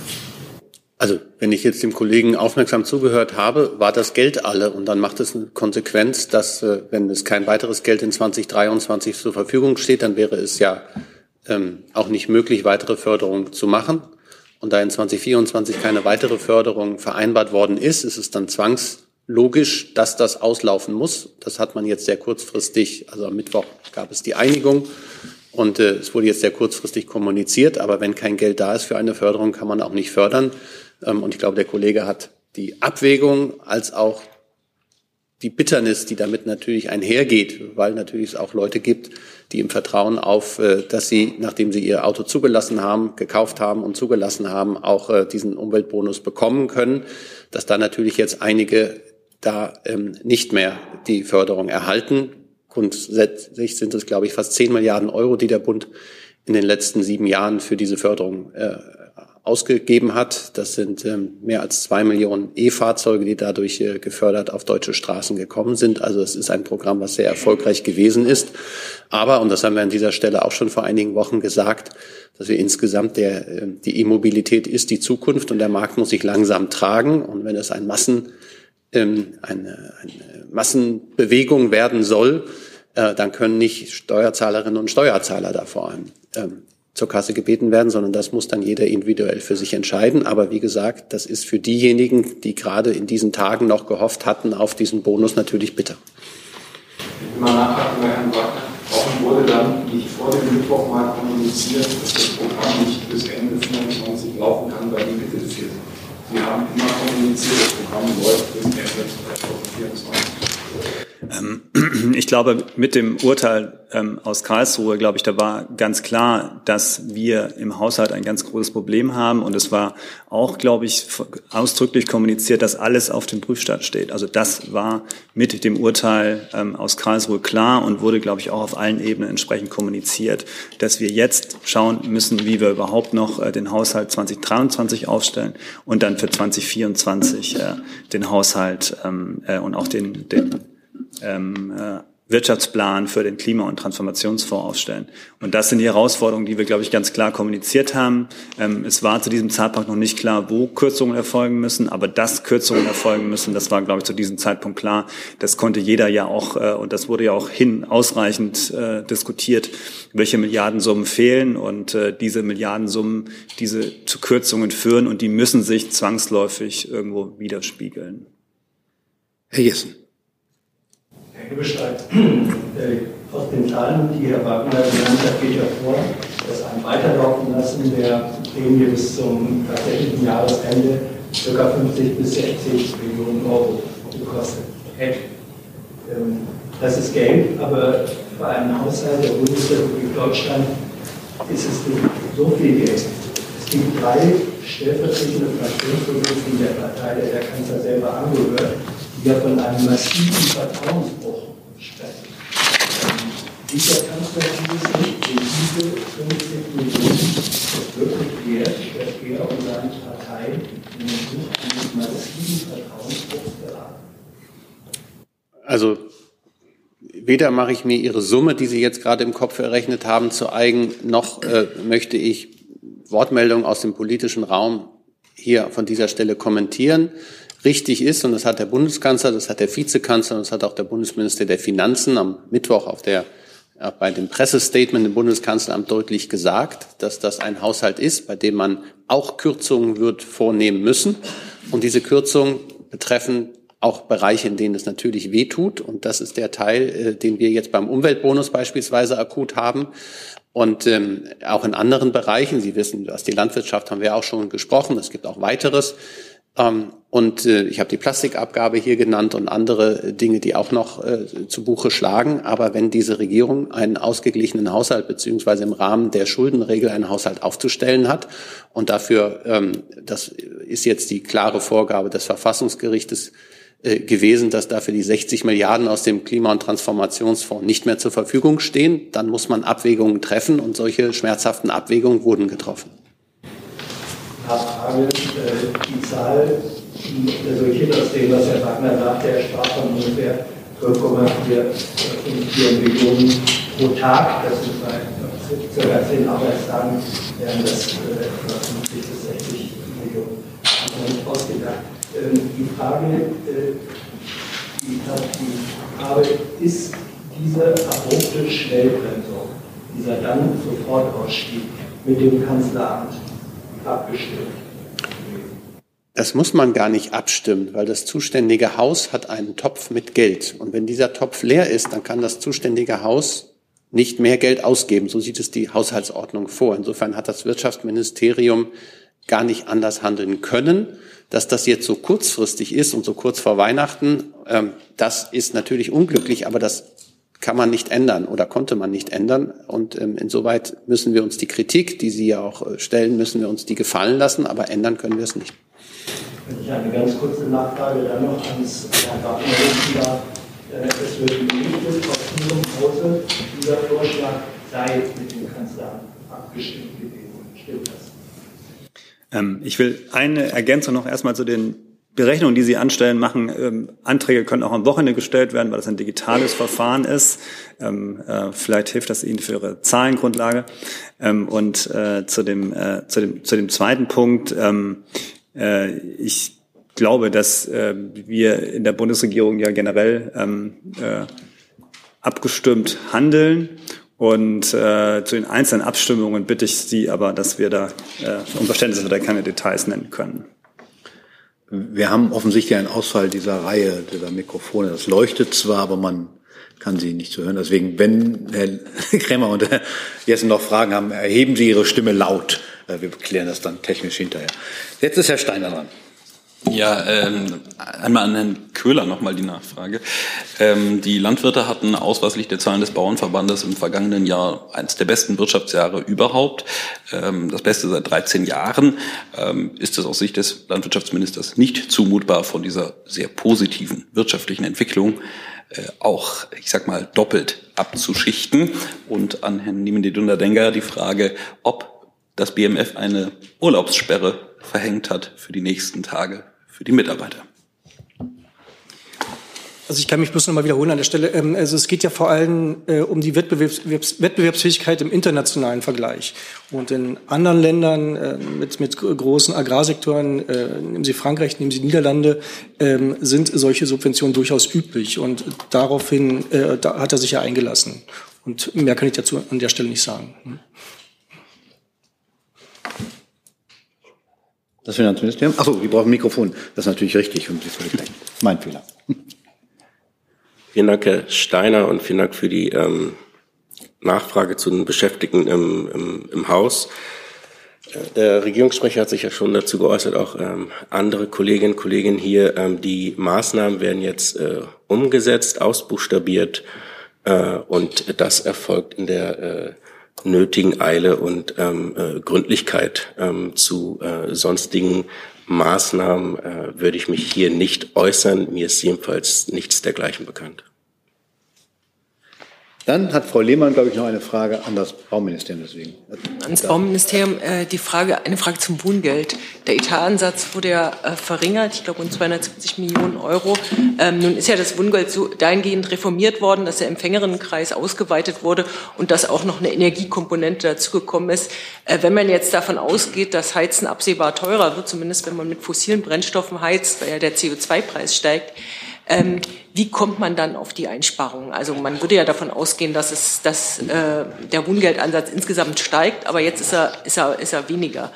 Also, wenn ich jetzt dem Kollegen aufmerksam zugehört habe, war das Geld alle und dann macht es eine Konsequenz, dass, äh, wenn es kein weiteres Geld in 2023 zur Verfügung steht, dann wäre es ja ähm, auch nicht möglich, weitere Förderung zu machen. Und da in 2024 keine weitere Förderung vereinbart worden ist, ist es dann zwangslogisch, dass das auslaufen muss. Das hat man jetzt sehr kurzfristig, also am Mittwoch gab es die Einigung und äh, es wurde jetzt sehr kurzfristig kommuniziert. Aber wenn kein Geld da ist für eine Förderung, kann man auch nicht fördern. Ähm, und ich glaube, der Kollege hat die Abwägung als auch die Bitternis, die damit natürlich einhergeht, weil natürlich es auch Leute gibt, die im Vertrauen auf, äh, dass sie, nachdem sie ihr Auto zugelassen haben, gekauft haben und zugelassen haben, auch äh, diesen Umweltbonus bekommen können, dass da natürlich jetzt einige da ähm, nicht mehr die Förderung erhalten. Grundsätzlich sind es, glaube ich, fast 10 Milliarden Euro, die der Bund in den letzten sieben Jahren für diese Förderung äh, ausgegeben hat. Das sind ähm, mehr als zwei Millionen E-Fahrzeuge, die dadurch äh, gefördert auf deutsche Straßen gekommen sind. Also es ist ein Programm, was sehr erfolgreich gewesen ist. Aber, und das haben wir an dieser Stelle auch schon vor einigen Wochen gesagt, dass wir insgesamt der, äh, die E-Mobilität ist die Zukunft und der Markt muss sich langsam tragen. Und wenn es ein Massen, ähm, eine, eine Massenbewegung werden soll, äh, dann können nicht Steuerzahlerinnen und Steuerzahler da vor allem ähm, zur Kasse gebeten werden, sondern das muss dann jeder individuell für sich entscheiden. Aber wie gesagt, das ist für diejenigen, die gerade in diesen Tagen noch gehofft hatten auf diesen Bonus, natürlich bitter. Immer nachhaken bei Herrn wurde dann nicht vor dem Mittwoch mal kommuniziert, dass das Programm nicht bis Ende 2024 laufen kann, weil die Mittel fehlen? Sie haben immer kommuniziert, das Programm läuft bis Ende 2024. Ich glaube, mit dem Urteil ähm, aus Karlsruhe, glaube ich, da war ganz klar, dass wir im Haushalt ein ganz großes Problem haben. Und es war auch, glaube ich, ausdrücklich kommuniziert, dass alles auf dem Prüfstand steht. Also das war mit dem Urteil ähm, aus Karlsruhe klar und wurde, glaube ich, auch auf allen Ebenen entsprechend kommuniziert, dass wir jetzt schauen müssen, wie wir überhaupt noch äh, den Haushalt 2023 aufstellen und dann für 2024 äh, den Haushalt ähm, äh, und auch den, den ähm, äh, Wirtschaftsplan für den Klima- und Transformationsfonds aufstellen. Und das sind die Herausforderungen, die wir, glaube ich, ganz klar kommuniziert haben. Ähm, es war zu diesem Zeitpunkt noch nicht klar, wo Kürzungen erfolgen müssen, aber dass Kürzungen erfolgen müssen, das war, glaube ich, zu diesem Zeitpunkt klar. Das konnte jeder ja auch, äh, und das wurde ja auch hin ausreichend äh, diskutiert, welche Milliardensummen fehlen und äh, diese Milliardensummen, diese zu Kürzungen führen und die müssen sich zwangsläufig irgendwo widerspiegeln. Herr Jessen. Herr Hebestreit, *clears throat* äh, aus den Zahlen, die Herr Wagner genannt hat, geht hervor, dass ein Weiterlaufen lassen der Prämie bis zum tatsächlichen Jahresende ca. 50 bis 60 Millionen Euro gekostet hätte. Ähm, das ist Geld, aber für einen Haushalt der Bundesrepublik Deutschland ist es nicht so viel Geld. Es gibt drei stellvertretende Fraktionsvorsitzende der Partei, der der Kanzler selber angehört, ja von einem massiven Vertrauensbruch sprechen. Dieser Kanzler dieses diese 50 Millionen wirklich wert, dass er und seine Partei in den Buch eines massiven Vertrauensbruchs geraten? Also weder mache ich mir Ihre Summe, die Sie jetzt gerade im Kopf errechnet haben, zu eigen, noch äh, möchte ich Wortmeldungen aus dem politischen Raum hier von dieser Stelle kommentieren. Richtig ist, und das hat der Bundeskanzler, das hat der Vizekanzler das hat auch der Bundesminister der Finanzen am Mittwoch auf der, bei dem Pressestatement im Bundeskanzleramt deutlich gesagt, dass das ein Haushalt ist, bei dem man auch Kürzungen wird vornehmen müssen. Und diese Kürzungen betreffen auch Bereiche, in denen es natürlich wehtut. Und das ist der Teil, äh, den wir jetzt beim Umweltbonus beispielsweise akut haben. Und ähm, auch in anderen Bereichen, Sie wissen, aus der Landwirtschaft haben wir auch schon gesprochen, es gibt auch weiteres, und äh, ich habe die Plastikabgabe hier genannt und andere Dinge, die auch noch äh, zu Buche schlagen. Aber wenn diese Regierung einen ausgeglichenen Haushalt beziehungsweise im Rahmen der Schuldenregel einen Haushalt aufzustellen hat und dafür, ähm, das ist jetzt die klare Vorgabe des Verfassungsgerichtes äh, gewesen, dass dafür die 60 Milliarden aus dem Klima- und Transformationsfonds nicht mehr zur Verfügung stehen, dann muss man Abwägungen treffen und solche schmerzhaften Abwägungen wurden getroffen. Frage, die Zahl resultiert aus dem, was Herr Wagner sagte, er sprach von ungefähr 12,54 Millionen pro Tag. Das sind bei ca. 10 Arbeitstagen, wären das etwa 50 bis 60 Millionen. Nicht ausgedacht. Die Frage, die ich habe, ist diese abrupte Schnellbremsung, dieser dann Sofortausstieg mit dem Kanzleramt abgestimmt? Das muss man gar nicht abstimmen, weil das zuständige Haus hat einen Topf mit Geld. Und wenn dieser Topf leer ist, dann kann das zuständige Haus nicht mehr Geld ausgeben. So sieht es die Haushaltsordnung vor. Insofern hat das Wirtschaftsministerium gar nicht anders handeln können. Dass das jetzt so kurzfristig ist und so kurz vor Weihnachten, ähm, das ist natürlich unglücklich, aber das kann man nicht ändern oder konnte man nicht ändern. Und ähm, insoweit müssen wir uns die Kritik, die Sie ja auch äh, stellen, müssen wir uns die gefallen lassen, aber ändern können wir es nicht. Wenn ich eine ganz kurze Nachfrage dann noch ans Herrn Wagner darf. Äh, es wird nicht aus diesem Hause, dieser Vorschlag sei mit dem Kanzleramt abgestimmt gewesen. Stimmt das? Ähm, ich will eine Ergänzung noch erstmal zu den Berechnungen, die Sie anstellen, machen. Ähm, Anträge können auch am Wochenende gestellt werden, weil das ein digitales Verfahren ist. Ähm, äh, vielleicht hilft das Ihnen für Ihre Zahlengrundlage. Ähm, und äh, zu, dem, äh, zu, dem, zu dem zweiten Punkt. Ähm, äh, ich glaube, dass äh, wir in der Bundesregierung ja generell ähm, äh, abgestimmt handeln und äh, zu den einzelnen Abstimmungen bitte ich Sie aber, dass wir da äh, um Verständnis, dass wir da keine Details nennen können. Wir haben offensichtlich einen Ausfall dieser Reihe dieser Mikrofone. Das leuchtet zwar, aber man kann sie nicht zu hören. Deswegen, wenn Herr *laughs* Krämer und Herr Jessen noch Fragen haben, erheben Sie Ihre Stimme laut. Äh, wir klären das dann technisch hinterher. Jetzt ist Herr Steiner dran. Ja, ähm, einmal an Herrn Köhler nochmal die Nachfrage. Ähm, die Landwirte hatten ausweislich der Zahlen des Bauernverbandes im vergangenen Jahr eines der besten Wirtschaftsjahre überhaupt, ähm, das Beste seit 13 Jahren. Ähm, ist es aus Sicht des Landwirtschaftsministers nicht zumutbar, von dieser sehr positiven wirtschaftlichen Entwicklung äh, auch, ich sag mal, doppelt abzuschichten? Und an Herrn Niemende Dunderdenker die Frage, ob das BMF eine Urlaubssperre verhängt hat für die nächsten Tage für die Mitarbeiter. Also ich kann mich bloß noch mal wiederholen an der Stelle. Ähm, also es geht ja vor allem äh, um die Wettbewerbs Wettbewerbsfähigkeit im internationalen Vergleich. Und in anderen Ländern äh, mit, mit großen Agrarsektoren, äh, nehmen Sie Frankreich, nehmen Sie Niederlande, ähm, sind solche Subventionen durchaus üblich. Und daraufhin da hat er sich ja eingelassen. Und mehr kann ich dazu an der Stelle nicht sagen. Das Finanzministerium? Achso, die brauchen ein Mikrofon. Das ist natürlich richtig und völlig recht. *laughs* Mein Fehler. Vielen Dank, Herr Steiner, und vielen Dank für die ähm, Nachfrage zu den Beschäftigten im, im, im Haus. Äh, der Regierungssprecher hat sich ja schon dazu geäußert, auch ähm, andere Kolleginnen und Kollegen hier. Ähm, die Maßnahmen werden jetzt äh, umgesetzt, ausbuchstabiert äh, und das erfolgt in der äh, nötigen Eile und ähm, äh, Gründlichkeit ähm, zu äh, sonstigen Maßnahmen äh, würde ich mich hier nicht äußern. Mir ist jedenfalls nichts dergleichen bekannt. Dann hat Frau Lehmann, glaube ich, noch eine Frage an das Bauministerium. Deswegen. Ans Bauministerium äh, die Frage, eine Frage zum Wohngeld. Der Etatansatz wurde ja äh, verringert, ich glaube um 270 Millionen Euro. Ähm, nun ist ja das Wohngeld so dahingehend reformiert worden, dass der Empfängerinnenkreis ausgeweitet wurde und dass auch noch eine Energiekomponente dazugekommen ist. Äh, wenn man jetzt davon ausgeht, dass Heizen absehbar teurer wird, zumindest wenn man mit fossilen Brennstoffen heizt, weil ja der CO2-Preis steigt, ähm, wie kommt man dann auf die Einsparungen? Also man würde ja davon ausgehen, dass, es, dass äh, der Wohngeldansatz insgesamt steigt, aber jetzt ist er, ist er, ist er weniger.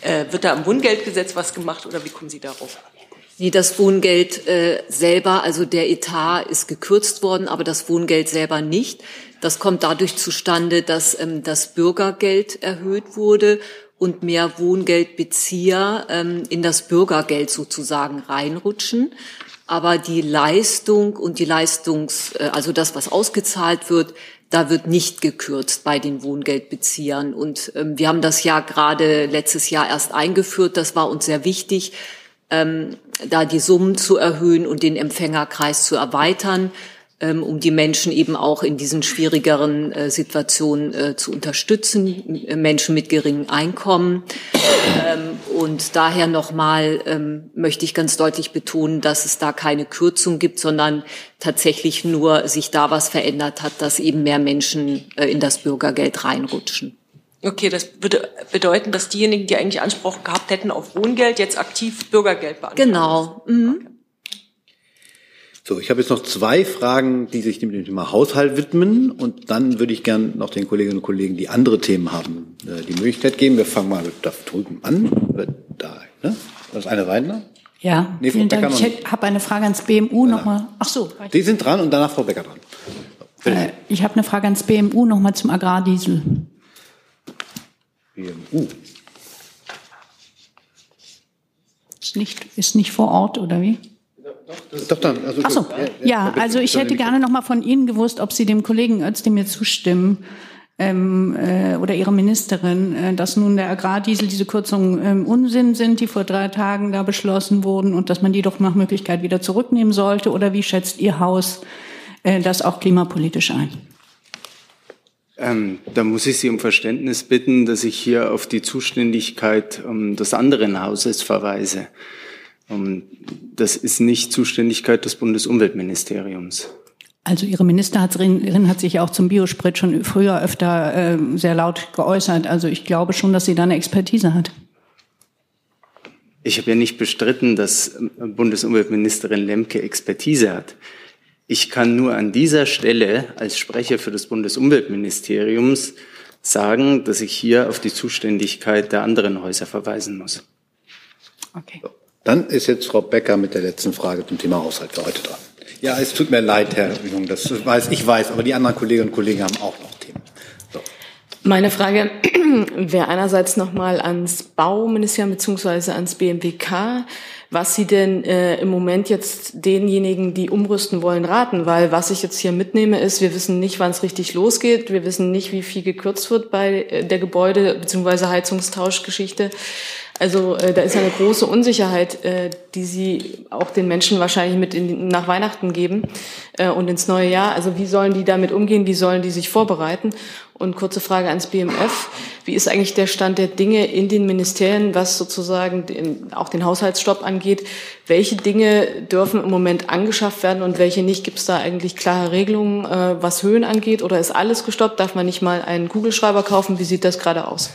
Äh, wird da am Wohngeldgesetz was gemacht oder wie kommen Sie darauf? Nee, das Wohngeld äh, selber, also der Etat ist gekürzt worden, aber das Wohngeld selber nicht. Das kommt dadurch zustande, dass ähm, das Bürgergeld erhöht wurde und mehr Wohngeldbezieher ähm, in das Bürgergeld sozusagen reinrutschen. Aber die Leistung und die Leistungs, äh, also das, was ausgezahlt wird, da wird nicht gekürzt bei den Wohngeldbeziehern. Und ähm, wir haben das ja gerade letztes Jahr erst eingeführt. Das war uns sehr wichtig, ähm, da die Summen zu erhöhen und den Empfängerkreis zu erweitern, um die Menschen eben auch in diesen schwierigeren äh, Situationen äh, zu unterstützen, Menschen mit geringem Einkommen. Ähm, und daher nochmal ähm, möchte ich ganz deutlich betonen, dass es da keine Kürzung gibt, sondern tatsächlich nur sich da was verändert hat, dass eben mehr Menschen äh, in das Bürgergeld reinrutschen. Okay, das würde bedeuten, dass diejenigen, die eigentlich Anspruch gehabt hätten auf Wohngeld, jetzt aktiv Bürgergeld beantragen. Genau. Mhm. So, ich habe jetzt noch zwei Fragen, die sich dem Thema Haushalt widmen. Und dann würde ich gern noch den Kolleginnen und Kollegen, die andere Themen haben, äh, die Möglichkeit geben. Wir fangen mal da drüben an. Da, ne? Das ist eine Weidner. Ja, Nee, vielen Dank. Ich habe eine Frage ans BMU nochmal. Ach so. Die sind dran und danach Frau Becker dran. Äh, ich habe eine Frage ans BMU nochmal zum Agrardiesel. BMU. Ist nicht, ist nicht vor Ort oder wie? Doch, dann. Also, Ach so. Ja, also ich hätte gerne noch mal von Ihnen gewusst, ob Sie dem Kollegen Özdemir zustimmen ähm, äh, oder Ihre Ministerin, äh, dass nun der Agrardiesel diese Kürzungen ähm, Unsinn sind, die vor drei Tagen da beschlossen wurden und dass man die doch nach Möglichkeit wieder zurücknehmen sollte. Oder wie schätzt Ihr Haus äh, das auch klimapolitisch ein? Ähm, da muss ich Sie um Verständnis bitten, dass ich hier auf die Zuständigkeit ähm, des anderen Hauses verweise. Ähm, das ist nicht Zuständigkeit des Bundesumweltministeriums. Also Ihre Ministerin hat sich ja auch zum Biosprit schon früher öfter äh, sehr laut geäußert. Also ich glaube schon, dass sie da eine Expertise hat. Ich habe ja nicht bestritten, dass äh, Bundesumweltministerin Lemke Expertise hat. Ich kann nur an dieser Stelle als Sprecher für das Bundesumweltministeriums sagen, dass ich hier auf die Zuständigkeit der anderen Häuser verweisen muss. Okay. Dann ist jetzt Frau Becker mit der letzten Frage zum Thema Haushalt für heute dran. Ja, es tut mir leid, Herr Jung, das weiß ich weiß, aber die anderen Kolleginnen und Kollegen haben auch noch Themen. Meine Frage *clears throat* wäre einerseits nochmal ans Bauministerium beziehungsweise ans BMWK, was Sie denn äh, im Moment jetzt denjenigen, die umrüsten wollen, raten. Weil was ich jetzt hier mitnehme, ist, wir wissen nicht, wann es richtig losgeht. Wir wissen nicht, wie viel gekürzt wird bei äh, der Gebäude- beziehungsweise Heizungstauschgeschichte. Also äh, da ist eine große Unsicherheit, äh, die Sie auch den Menschen wahrscheinlich mit in, nach Weihnachten geben äh, und ins neue Jahr. Also wie sollen die damit umgehen? Wie sollen die sich vorbereiten? Und kurze Frage ans BMF. Wie ist eigentlich der Stand der Dinge in den Ministerien, was sozusagen den, auch den Haushaltsstopp angeht? Welche Dinge dürfen im Moment angeschafft werden und welche nicht? Gibt es da eigentlich klare Regelungen, äh, was Höhen angeht? Oder ist alles gestoppt? Darf man nicht mal einen Kugelschreiber kaufen? Wie sieht das gerade aus?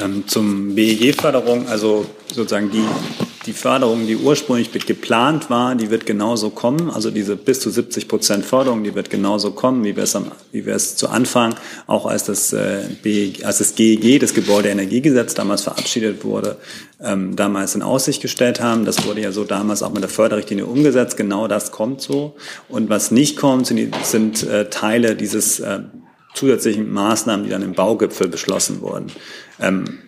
Ähm, zum BEG-Förderung, also sozusagen die, die Förderung, die ursprünglich geplant war, die wird genauso kommen. Also diese bis zu 70 Prozent Förderung, die wird genauso kommen, wie wir es, am, wie wir es zu Anfang, auch als das, äh, BEG, als das GEG, das Gebäudeenergiegesetz, damals verabschiedet wurde, ähm, damals in Aussicht gestellt haben. Das wurde ja so damals auch mit der Förderrichtlinie umgesetzt. Genau das kommt so. Und was nicht kommt, sind, sind äh, Teile dieses äh, zusätzlichen Maßnahmen, die dann im Baugipfel beschlossen wurden. Ähm,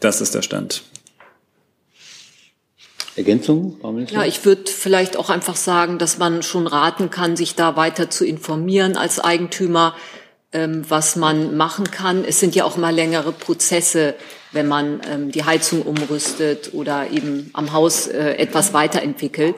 das ist der Stand. Ergänzung? Ja, ich würde vielleicht auch einfach sagen, dass man schon raten kann, sich da weiter zu informieren als Eigentümer, ähm, was man machen kann. Es sind ja auch mal längere Prozesse, wenn man ähm, die Heizung umrüstet oder eben am Haus äh, etwas weiterentwickelt.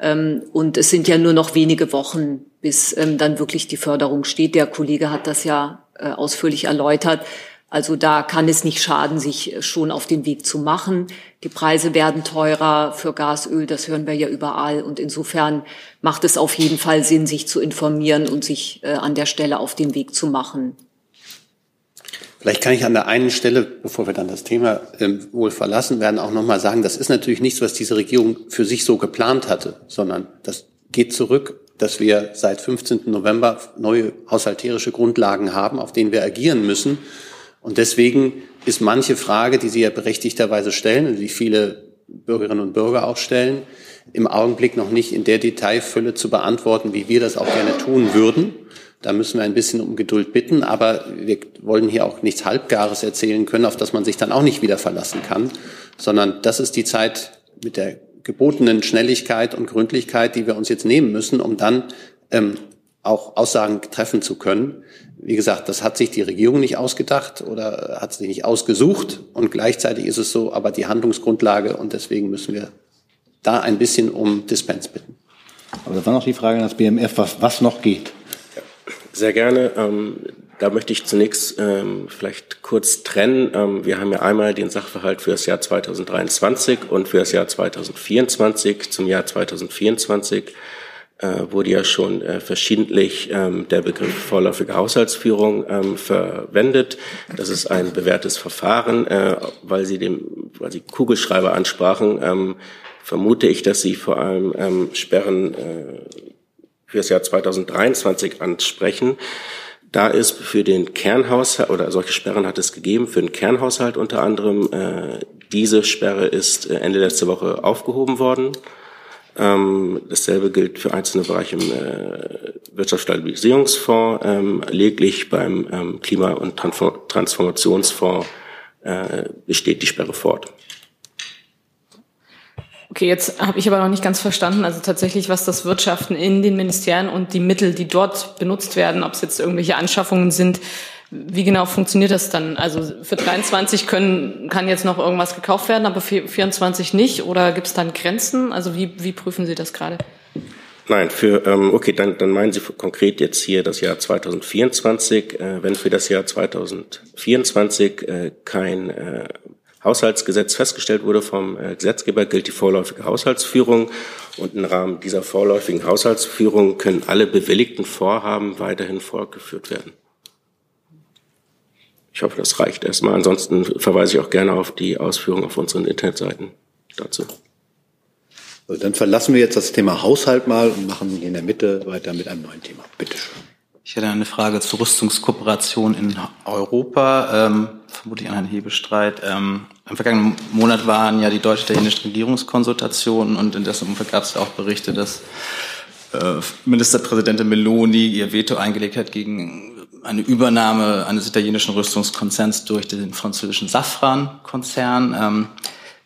Ähm, und es sind ja nur noch wenige Wochen, bis ähm, dann wirklich die Förderung steht. Der Kollege hat das ja äh, ausführlich erläutert. Also da kann es nicht schaden, sich schon auf den Weg zu machen. Die Preise werden teurer für Gas, das hören wir ja überall. Und insofern macht es auf jeden Fall Sinn, sich zu informieren und sich äh, an der Stelle auf den Weg zu machen. Vielleicht kann ich an der einen Stelle, bevor wir dann das Thema ähm, wohl verlassen werden, auch nochmal sagen, das ist natürlich nichts, was diese Regierung für sich so geplant hatte, sondern das geht zurück, dass wir seit 15. November neue haushalterische Grundlagen haben, auf denen wir agieren müssen. Und deswegen ist manche Frage, die Sie ja berechtigterweise stellen und die viele Bürgerinnen und Bürger auch stellen, im Augenblick noch nicht in der Detailfülle zu beantworten, wie wir das auch gerne tun würden. Da müssen wir ein bisschen um Geduld bitten, aber wir wollen hier auch nichts Halbgares erzählen können, auf das man sich dann auch nicht wieder verlassen kann, sondern das ist die Zeit mit der gebotenen Schnelligkeit und Gründlichkeit, die wir uns jetzt nehmen müssen, um dann ähm, auch Aussagen treffen zu können. Wie gesagt, das hat sich die Regierung nicht ausgedacht oder hat sie nicht ausgesucht und gleichzeitig ist es so, aber die Handlungsgrundlage und deswegen müssen wir da ein bisschen um Dispens bitten. Aber das war noch die Frage an das BMF, was, was noch geht. Sehr gerne. Da möchte ich zunächst ähm, vielleicht kurz trennen. Ähm, wir haben ja einmal den Sachverhalt für das Jahr 2023 und für das Jahr 2024. Zum Jahr 2024 äh, wurde ja schon äh, verschiedentlich ähm, der Begriff vorläufige Haushaltsführung ähm, verwendet. Das ist ein bewährtes Verfahren, äh, weil Sie dem, weil Sie Kugelschreiber ansprachen. Ähm, vermute ich, dass Sie vor allem ähm, Sperren äh, für das Jahr 2023 ansprechen. Da ist für den Kernhaushalt, oder solche Sperren hat es gegeben, für den Kernhaushalt unter anderem, äh, diese Sperre ist äh, Ende letzte Woche aufgehoben worden. Ähm, dasselbe gilt für einzelne Bereiche im äh, Wirtschaftsstabilisierungsfonds. Ähm, lediglich beim ähm, Klima- und Transformationsfonds äh, besteht die Sperre fort. Okay, jetzt habe ich aber noch nicht ganz verstanden, also tatsächlich, was das Wirtschaften in den Ministerien und die Mittel, die dort benutzt werden, ob es jetzt irgendwelche Anschaffungen sind, wie genau funktioniert das dann? Also für 23 können, kann jetzt noch irgendwas gekauft werden, aber für 24 nicht? Oder gibt es dann Grenzen? Also wie, wie prüfen Sie das gerade? Nein, für ähm, okay, dann, dann meinen Sie konkret jetzt hier das Jahr 2024. Äh, wenn für das Jahr 2024 äh, kein äh, Haushaltsgesetz festgestellt wurde vom äh, Gesetzgeber, gilt die vorläufige Haushaltsführung. Und im Rahmen dieser vorläufigen Haushaltsführung können alle bewilligten Vorhaben weiterhin fortgeführt werden. Ich hoffe, das reicht erstmal. Ansonsten verweise ich auch gerne auf die Ausführungen auf unseren Internetseiten dazu. Also dann verlassen wir jetzt das Thema Haushalt mal und machen in der Mitte weiter mit einem neuen Thema. Bitte schön. Ich hätte eine Frage zur Rüstungskooperation in Europa, ähm, vermutlich an Herrn Hebestreit. Ähm, Im vergangenen Monat waren ja die deutsch-italienischen Regierungskonsultationen und in dessen Umfeld gab es auch Berichte, dass äh, Ministerpräsidentin Meloni ihr Veto eingelegt hat gegen eine Übernahme eines italienischen Rüstungskonzerns durch den französischen Safran-Konzern. Ähm,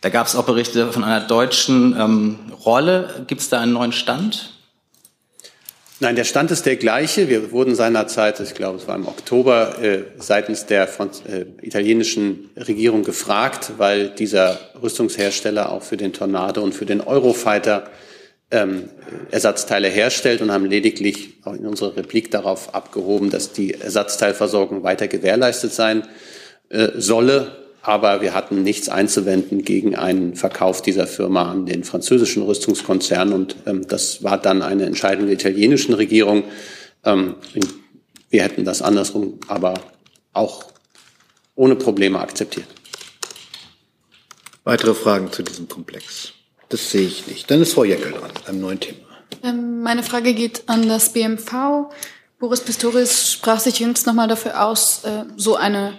da gab es auch Berichte von einer deutschen ähm, Rolle. Gibt es da einen neuen Stand? Nein, der Stand ist der gleiche. Wir wurden seinerzeit, ich glaube, es war im Oktober, äh, seitens der äh, italienischen Regierung gefragt, weil dieser Rüstungshersteller auch für den Tornado und für den Eurofighter ähm, Ersatzteile herstellt und haben lediglich auch in unserer Replik darauf abgehoben, dass die Ersatzteilversorgung weiter gewährleistet sein äh, solle aber wir hatten nichts einzuwenden gegen einen Verkauf dieser Firma an den französischen Rüstungskonzern und ähm, das war dann eine Entscheidung der italienischen Regierung. Ähm, wir hätten das andersrum aber auch ohne Probleme akzeptiert. Weitere Fragen zu diesem Komplex? Das sehe ich nicht. Dann ist Frau Jeckel dran, einem neuen Thema. Ähm, meine Frage geht an das BMV. Boris Pistorius sprach sich jüngst nochmal dafür aus, äh, so eine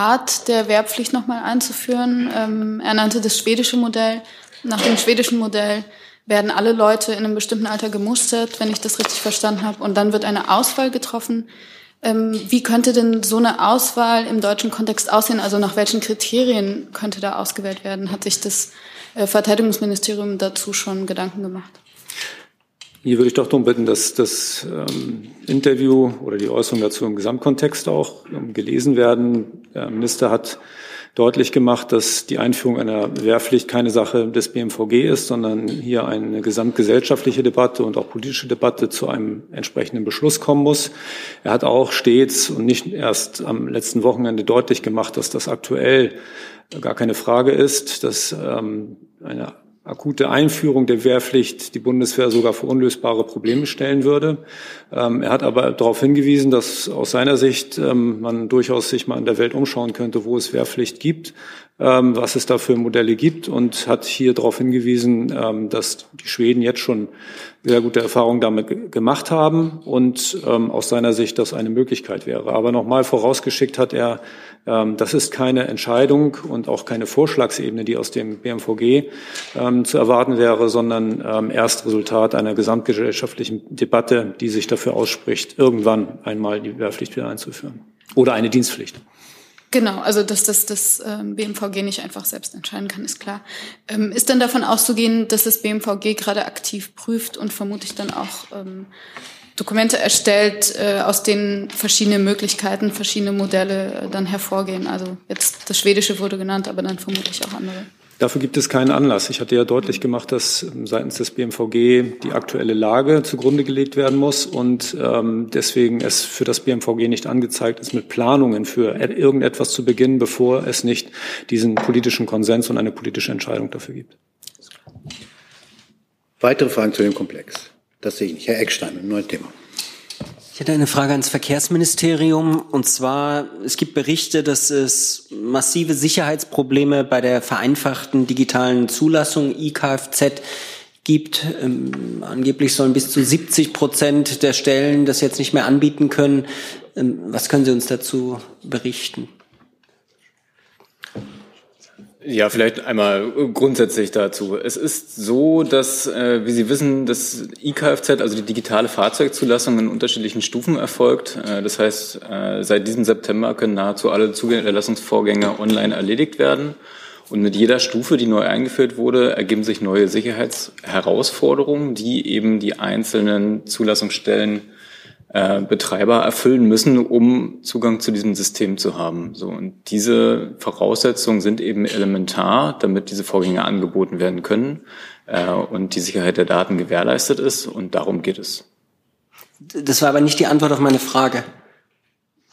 Art der Wehrpflicht nochmal einzuführen. Ähm, er nannte das schwedische Modell. Nach dem schwedischen Modell werden alle Leute in einem bestimmten Alter gemustert, wenn ich das richtig verstanden habe, und dann wird eine Auswahl getroffen. Ähm, wie könnte denn so eine Auswahl im deutschen Kontext aussehen? Also nach welchen Kriterien könnte da ausgewählt werden? Hat sich das äh, Verteidigungsministerium dazu schon Gedanken gemacht? Hier würde ich doch darum bitten, dass das ähm, Interview oder die Äußerung dazu im Gesamtkontext auch ähm, gelesen werden. Der Minister hat deutlich gemacht, dass die Einführung einer Wehrpflicht keine Sache des BMVG ist, sondern hier eine gesamtgesellschaftliche Debatte und auch politische Debatte zu einem entsprechenden Beschluss kommen muss. Er hat auch stets und nicht erst am letzten Wochenende deutlich gemacht, dass das aktuell gar keine Frage ist, dass ähm, eine akute Einführung der Wehrpflicht die Bundeswehr sogar vor unlösbare Probleme stellen würde. Ähm, er hat aber darauf hingewiesen, dass aus seiner Sicht ähm, man durchaus sich mal in der Welt umschauen könnte, wo es Wehrpflicht gibt, was es da für Modelle gibt und hat hier darauf hingewiesen, ähm, dass die Schweden jetzt schon sehr gute Erfahrungen damit gemacht haben und ähm, aus seiner Sicht das eine Möglichkeit wäre. Aber nochmal vorausgeschickt hat er, ähm, das ist keine Entscheidung und auch keine Vorschlagsebene, die aus dem BMVG ähm, zu erwarten wäre, sondern ähm, erst Resultat einer gesamtgesellschaftlichen Debatte, die sich dafür ausspricht, irgendwann einmal die Wehrpflicht wieder einzuführen oder eine Dienstpflicht. Genau, also dass das, das ähm, BMVG nicht einfach selbst entscheiden kann, ist klar. Ähm, ist denn davon auszugehen, dass das BMVG gerade aktiv prüft und vermutlich dann auch ähm, Dokumente erstellt, äh, aus denen verschiedene Möglichkeiten, verschiedene Modelle äh, dann hervorgehen? Also jetzt das Schwedische wurde genannt, aber dann vermutlich auch andere. Dafür gibt es keinen Anlass. Ich hatte ja deutlich gemacht, dass ähm, seitens des BMVG die aktuelle Lage zugrunde gelegt werden muss und ähm, deswegen es für das BMVG nicht angezeigt ist, mit Planungen für irgendetwas zu beginnen, bevor es nicht diesen politischen Konsens und eine politische Entscheidung dafür gibt. Weitere Fragen zu dem Komplex? Das sehe ich nicht. Herr Eckstein, ein neues Thema. Ich hätte eine Frage ans Verkehrsministerium. Und zwar, es gibt Berichte, dass es massive Sicherheitsprobleme bei der vereinfachten digitalen Zulassung IKFZ gibt. Ähm, angeblich sollen bis zu 70 Prozent der Stellen das jetzt nicht mehr anbieten können. Ähm, was können Sie uns dazu berichten? Ja, vielleicht einmal grundsätzlich dazu. Es ist so, dass, äh, wie Sie wissen, das IKFZ, also die digitale Fahrzeugzulassung, in unterschiedlichen Stufen erfolgt. Äh, das heißt, äh, seit diesem September können nahezu alle Zugängerlassungsvorgänge online erledigt werden. Und mit jeder Stufe, die neu eingeführt wurde, ergeben sich neue Sicherheitsherausforderungen, die eben die einzelnen Zulassungsstellen äh, Betreiber erfüllen müssen, um Zugang zu diesem System zu haben. So und diese Voraussetzungen sind eben elementar, damit diese Vorgänge angeboten werden können äh, und die Sicherheit der Daten gewährleistet ist. Und darum geht es. Das war aber nicht die Antwort auf meine Frage.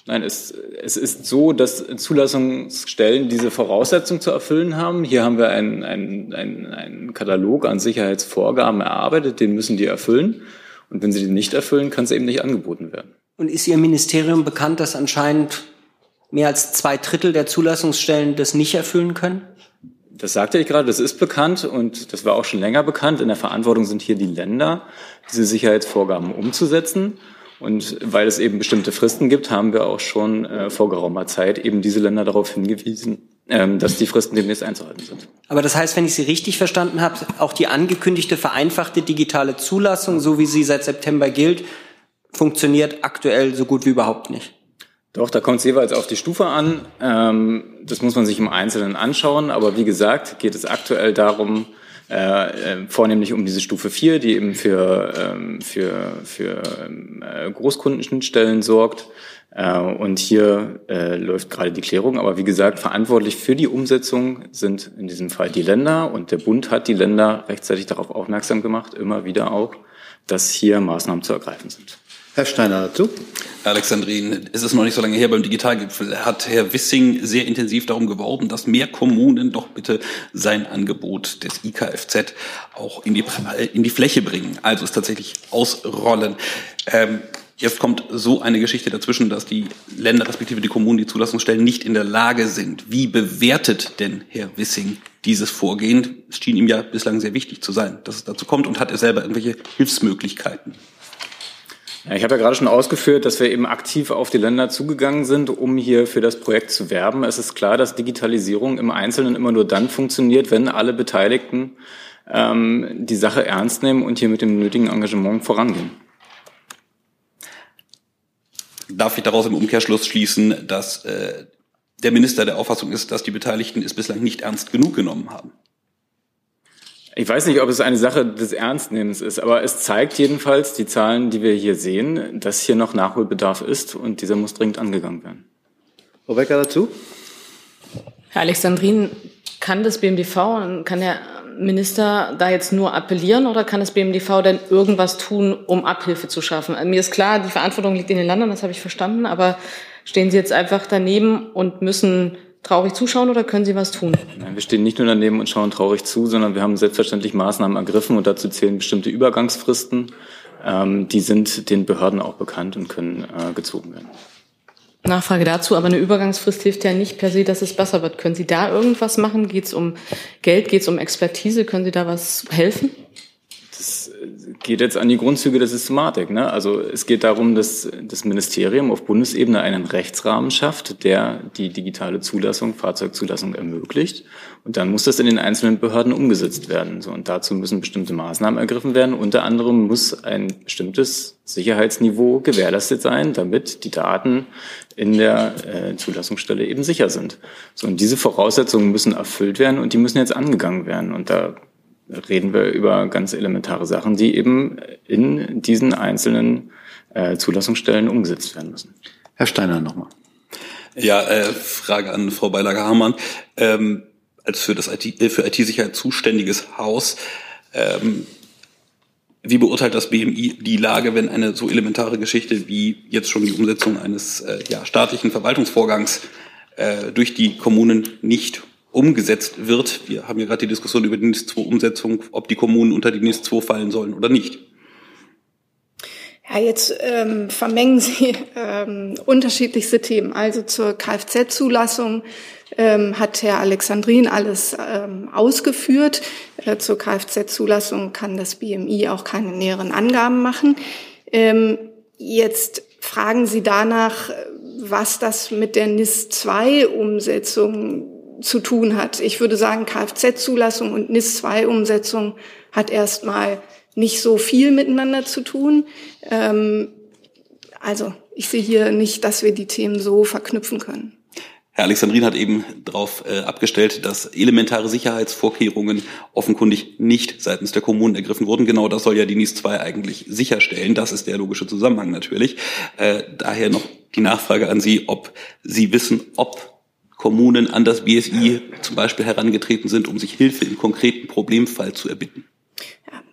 Nein, es, es ist so, dass Zulassungsstellen diese Voraussetzungen zu erfüllen haben. Hier haben wir einen, einen, einen, einen Katalog an Sicherheitsvorgaben erarbeitet, den müssen die erfüllen. Und wenn sie die nicht erfüllen, kann es eben nicht angeboten werden. Und ist Ihr Ministerium bekannt, dass anscheinend mehr als zwei Drittel der Zulassungsstellen das nicht erfüllen können? Das sagte ich gerade, das ist bekannt und das war auch schon länger bekannt. In der Verantwortung sind hier die Länder, diese Sicherheitsvorgaben umzusetzen. Und weil es eben bestimmte Fristen gibt, haben wir auch schon äh, vor geraumer Zeit eben diese Länder darauf hingewiesen, dass die Fristen demnächst einzuhalten sind. Aber das heißt, wenn ich Sie richtig verstanden habe, auch die angekündigte vereinfachte digitale Zulassung, so wie sie seit September gilt, funktioniert aktuell so gut wie überhaupt nicht. Doch, da kommt es jeweils auf die Stufe an. Ähm, das muss man sich im Einzelnen anschauen. Aber wie gesagt, geht es aktuell darum, äh, äh, vornehmlich um diese Stufe 4, die eben für, ähm, für, für äh, Großkundenschnittstellen sorgt. Äh, und hier äh, läuft gerade die Klärung. Aber wie gesagt, verantwortlich für die Umsetzung sind in diesem Fall die Länder. Und der Bund hat die Länder rechtzeitig darauf aufmerksam gemacht, immer wieder auch, dass hier Maßnahmen zu ergreifen sind. Herr Steiner dazu. Alexandrin, es ist noch nicht so lange her beim Digitalgipfel, hat Herr Wissing sehr intensiv darum geworben, dass mehr Kommunen doch bitte sein Angebot des IKFZ auch in die, in die Fläche bringen, also es tatsächlich ausrollen. Ähm, Jetzt kommt so eine Geschichte dazwischen, dass die Länder respektive die Kommunen, die Zulassungsstellen nicht in der Lage sind. Wie bewertet denn Herr Wissing dieses Vorgehen? Es schien ihm ja bislang sehr wichtig zu sein, dass es dazu kommt und hat er selber irgendwelche Hilfsmöglichkeiten? Ja, ich habe ja gerade schon ausgeführt, dass wir eben aktiv auf die Länder zugegangen sind, um hier für das Projekt zu werben. Es ist klar, dass Digitalisierung im Einzelnen immer nur dann funktioniert, wenn alle Beteiligten ähm, die Sache ernst nehmen und hier mit dem nötigen Engagement vorangehen darf ich daraus im Umkehrschluss schließen, dass äh, der Minister der Auffassung ist, dass die Beteiligten es bislang nicht ernst genug genommen haben. Ich weiß nicht, ob es eine Sache des Ernstnehmens ist, aber es zeigt jedenfalls die Zahlen, die wir hier sehen, dass hier noch Nachholbedarf ist und dieser muss dringend angegangen werden. Frau Becker dazu? Herr Alexandrin, kann das BMDV und kann der Minister da jetzt nur appellieren oder kann das BMDV denn irgendwas tun, um Abhilfe zu schaffen? Also mir ist klar, die Verantwortung liegt in den Ländern, das habe ich verstanden, aber stehen Sie jetzt einfach daneben und müssen traurig zuschauen oder können Sie was tun? Nein, wir stehen nicht nur daneben und schauen traurig zu, sondern wir haben selbstverständlich Maßnahmen ergriffen und dazu zählen bestimmte Übergangsfristen. Ähm, die sind den Behörden auch bekannt und können äh, gezogen werden. Nachfrage dazu, aber eine Übergangsfrist hilft ja nicht per se, dass es besser wird. Können Sie da irgendwas machen? Geht es um Geld, geht es um Expertise? Können Sie da was helfen? Das geht jetzt an die Grundzüge der Systematik. Ne? Also es geht darum, dass das Ministerium auf Bundesebene einen Rechtsrahmen schafft, der die digitale Zulassung, Fahrzeugzulassung ermöglicht. Und dann muss das in den einzelnen Behörden umgesetzt werden. So, und dazu müssen bestimmte Maßnahmen ergriffen werden. Unter anderem muss ein bestimmtes Sicherheitsniveau gewährleistet sein, damit die Daten in der äh, Zulassungsstelle eben sicher sind. So, und diese Voraussetzungen müssen erfüllt werden und die müssen jetzt angegangen werden. Und da reden wir über ganz elementare Sachen, die eben in diesen einzelnen äh, Zulassungsstellen umgesetzt werden müssen. Herr Steiner nochmal. Ja, äh, Frage an Frau Beilager-Hamann. Ähm, als für das IT, äh, für IT-Sicherheit zuständiges Haus, ähm, wie beurteilt das BMI die Lage, wenn eine so elementare Geschichte wie jetzt schon die Umsetzung eines äh, ja, staatlichen Verwaltungsvorgangs äh, durch die Kommunen nicht umgesetzt wird. Wir haben ja gerade die Diskussion über die NIS 2 Umsetzung, ob die Kommunen unter die NIS 2 fallen sollen oder nicht. Ja, jetzt ähm, vermengen Sie ähm, unterschiedlichste Themen. Also zur Kfz-Zulassung ähm, hat Herr Alexandrin alles ähm, ausgeführt. Äh, zur Kfz-Zulassung kann das BMI auch keine näheren Angaben machen. Ähm, jetzt fragen Sie danach, was das mit der NIS 2 Umsetzung zu tun hat. Ich würde sagen, Kfz-Zulassung und NIS-2-Umsetzung hat erstmal nicht so viel miteinander zu tun. Ähm, also ich sehe hier nicht, dass wir die Themen so verknüpfen können. Herr Alexandrin hat eben darauf äh, abgestellt, dass elementare Sicherheitsvorkehrungen offenkundig nicht seitens der Kommunen ergriffen wurden. Genau das soll ja die NIS 2 eigentlich sicherstellen. Das ist der logische Zusammenhang natürlich. Äh, daher noch die Nachfrage an Sie, ob Sie wissen, ob Kommunen an das BSI zum Beispiel herangetreten sind, um sich Hilfe im konkreten Problemfall zu erbitten?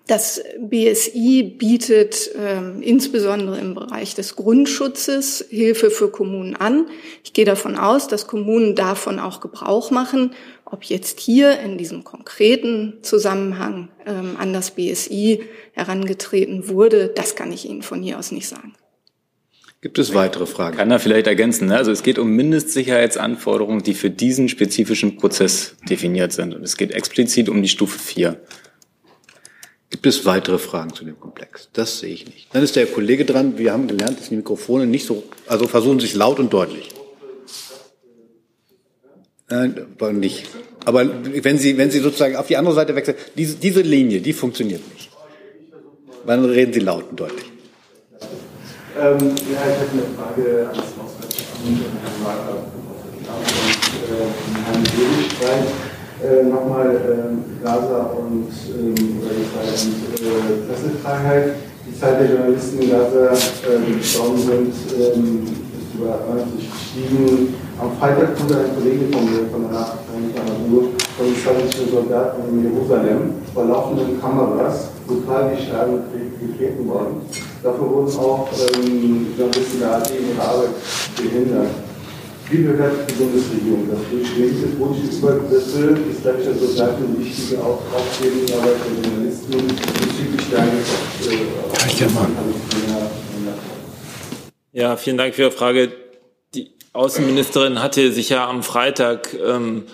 Das BSI bietet ähm, insbesondere im Bereich des Grundschutzes Hilfe für Kommunen an. Ich gehe davon aus, dass Kommunen davon auch Gebrauch machen. Ob jetzt hier in diesem konkreten Zusammenhang ähm, an das BSI herangetreten wurde, das kann ich Ihnen von hier aus nicht sagen. Gibt es weitere Fragen? Kann er vielleicht ergänzen. Ne? Also es geht um Mindestsicherheitsanforderungen, die für diesen spezifischen Prozess definiert sind. Und es geht explizit um die Stufe 4. Gibt es weitere Fragen zu dem Komplex? Das sehe ich nicht. Dann ist der Kollege dran. Wir haben gelernt, dass die Mikrofone nicht so, also versuchen sich laut und deutlich. Nein, nicht. Aber wenn Sie, wenn Sie sozusagen auf die andere Seite wechseln, diese, diese Linie, die funktioniert nicht. Dann reden Sie laut und deutlich. Ähm, ja, ich hätte eine Frage an das Haushaltsamt und Herrn Wagner und äh, Herrn Seelenstreit. Äh, Nochmal äh, Gaza und, ähm, Israel äh, Pressefreiheit. Die Zahl der Journalisten in Gaza, äh, die gestorben sind, ähm, ist über 90 gestiegen. Am Freitag wurde ein Kollege von mir, von der Nachrichtenagentur, von israelischen Soldaten in Jerusalem vor laufenden Kameras brutal geschlagen getreten worden. Dafür wurden auch ähm, Journalisten der AD in ihrer Arbeit behindert. Wie bewertet die Bundesregierung das? Durch welche Übergriffe islamischer Soldaten wichtige Aufklärungsarbeit der Journalisten bezüglich der Ja, vielen Dank für Ihre Frage. Die Außenministerin hatte sich ja am Freitag ähm,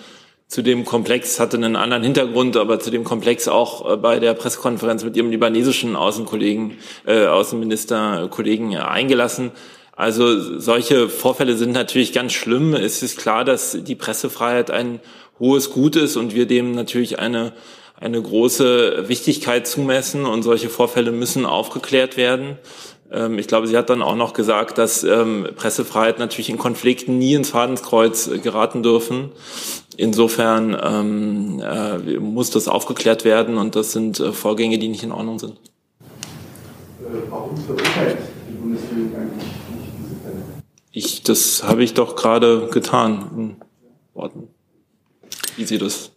zu dem Komplex, hatte einen anderen Hintergrund, aber zu dem Komplex auch äh, bei der Pressekonferenz mit ihrem libanesischen Außenkollegen, äh, Außenministerkollegen eingelassen. Also solche Vorfälle sind natürlich ganz schlimm. Es ist klar, dass die Pressefreiheit ein hohes Gut ist und wir dem natürlich eine, eine große Wichtigkeit zumessen und solche Vorfälle müssen aufgeklärt werden. Ähm, ich glaube, sie hat dann auch noch gesagt, dass ähm, Pressefreiheit natürlich in Konflikten nie ins Fadenskreuz geraten dürfen. Insofern ähm, äh, muss das aufgeklärt werden und das sind äh, Vorgänge, die nicht in Ordnung sind. Äh, warum verurteilt die Bundesregierung eigentlich nicht diese Fälle? Ich, das habe ich doch gerade getan in Worten. Wie Sie das?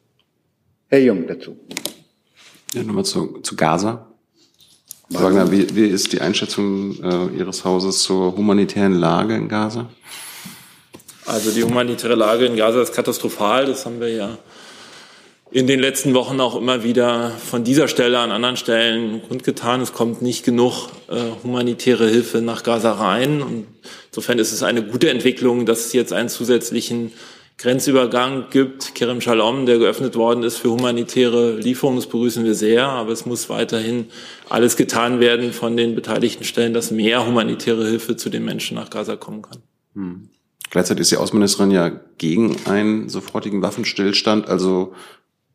Herr Jung dazu. Ja, nochmal zu, zu Gaza. Wagner, wie, wie ist die Einschätzung äh, Ihres Hauses zur humanitären Lage in Gaza? Also die humanitäre Lage in Gaza ist katastrophal. Das haben wir ja in den letzten Wochen auch immer wieder von dieser Stelle an anderen Stellen kundgetan. Es kommt nicht genug äh, humanitäre Hilfe nach Gaza rein. Und insofern ist es eine gute Entwicklung, dass es jetzt einen zusätzlichen Grenzübergang gibt, Kerem Shalom, der geöffnet worden ist für humanitäre Lieferungen. Das begrüßen wir sehr, aber es muss weiterhin alles getan werden von den beteiligten Stellen, dass mehr humanitäre Hilfe zu den Menschen nach Gaza kommen kann. Hm. Gleichzeitig ist die Außenministerin ja gegen einen sofortigen Waffenstillstand. Also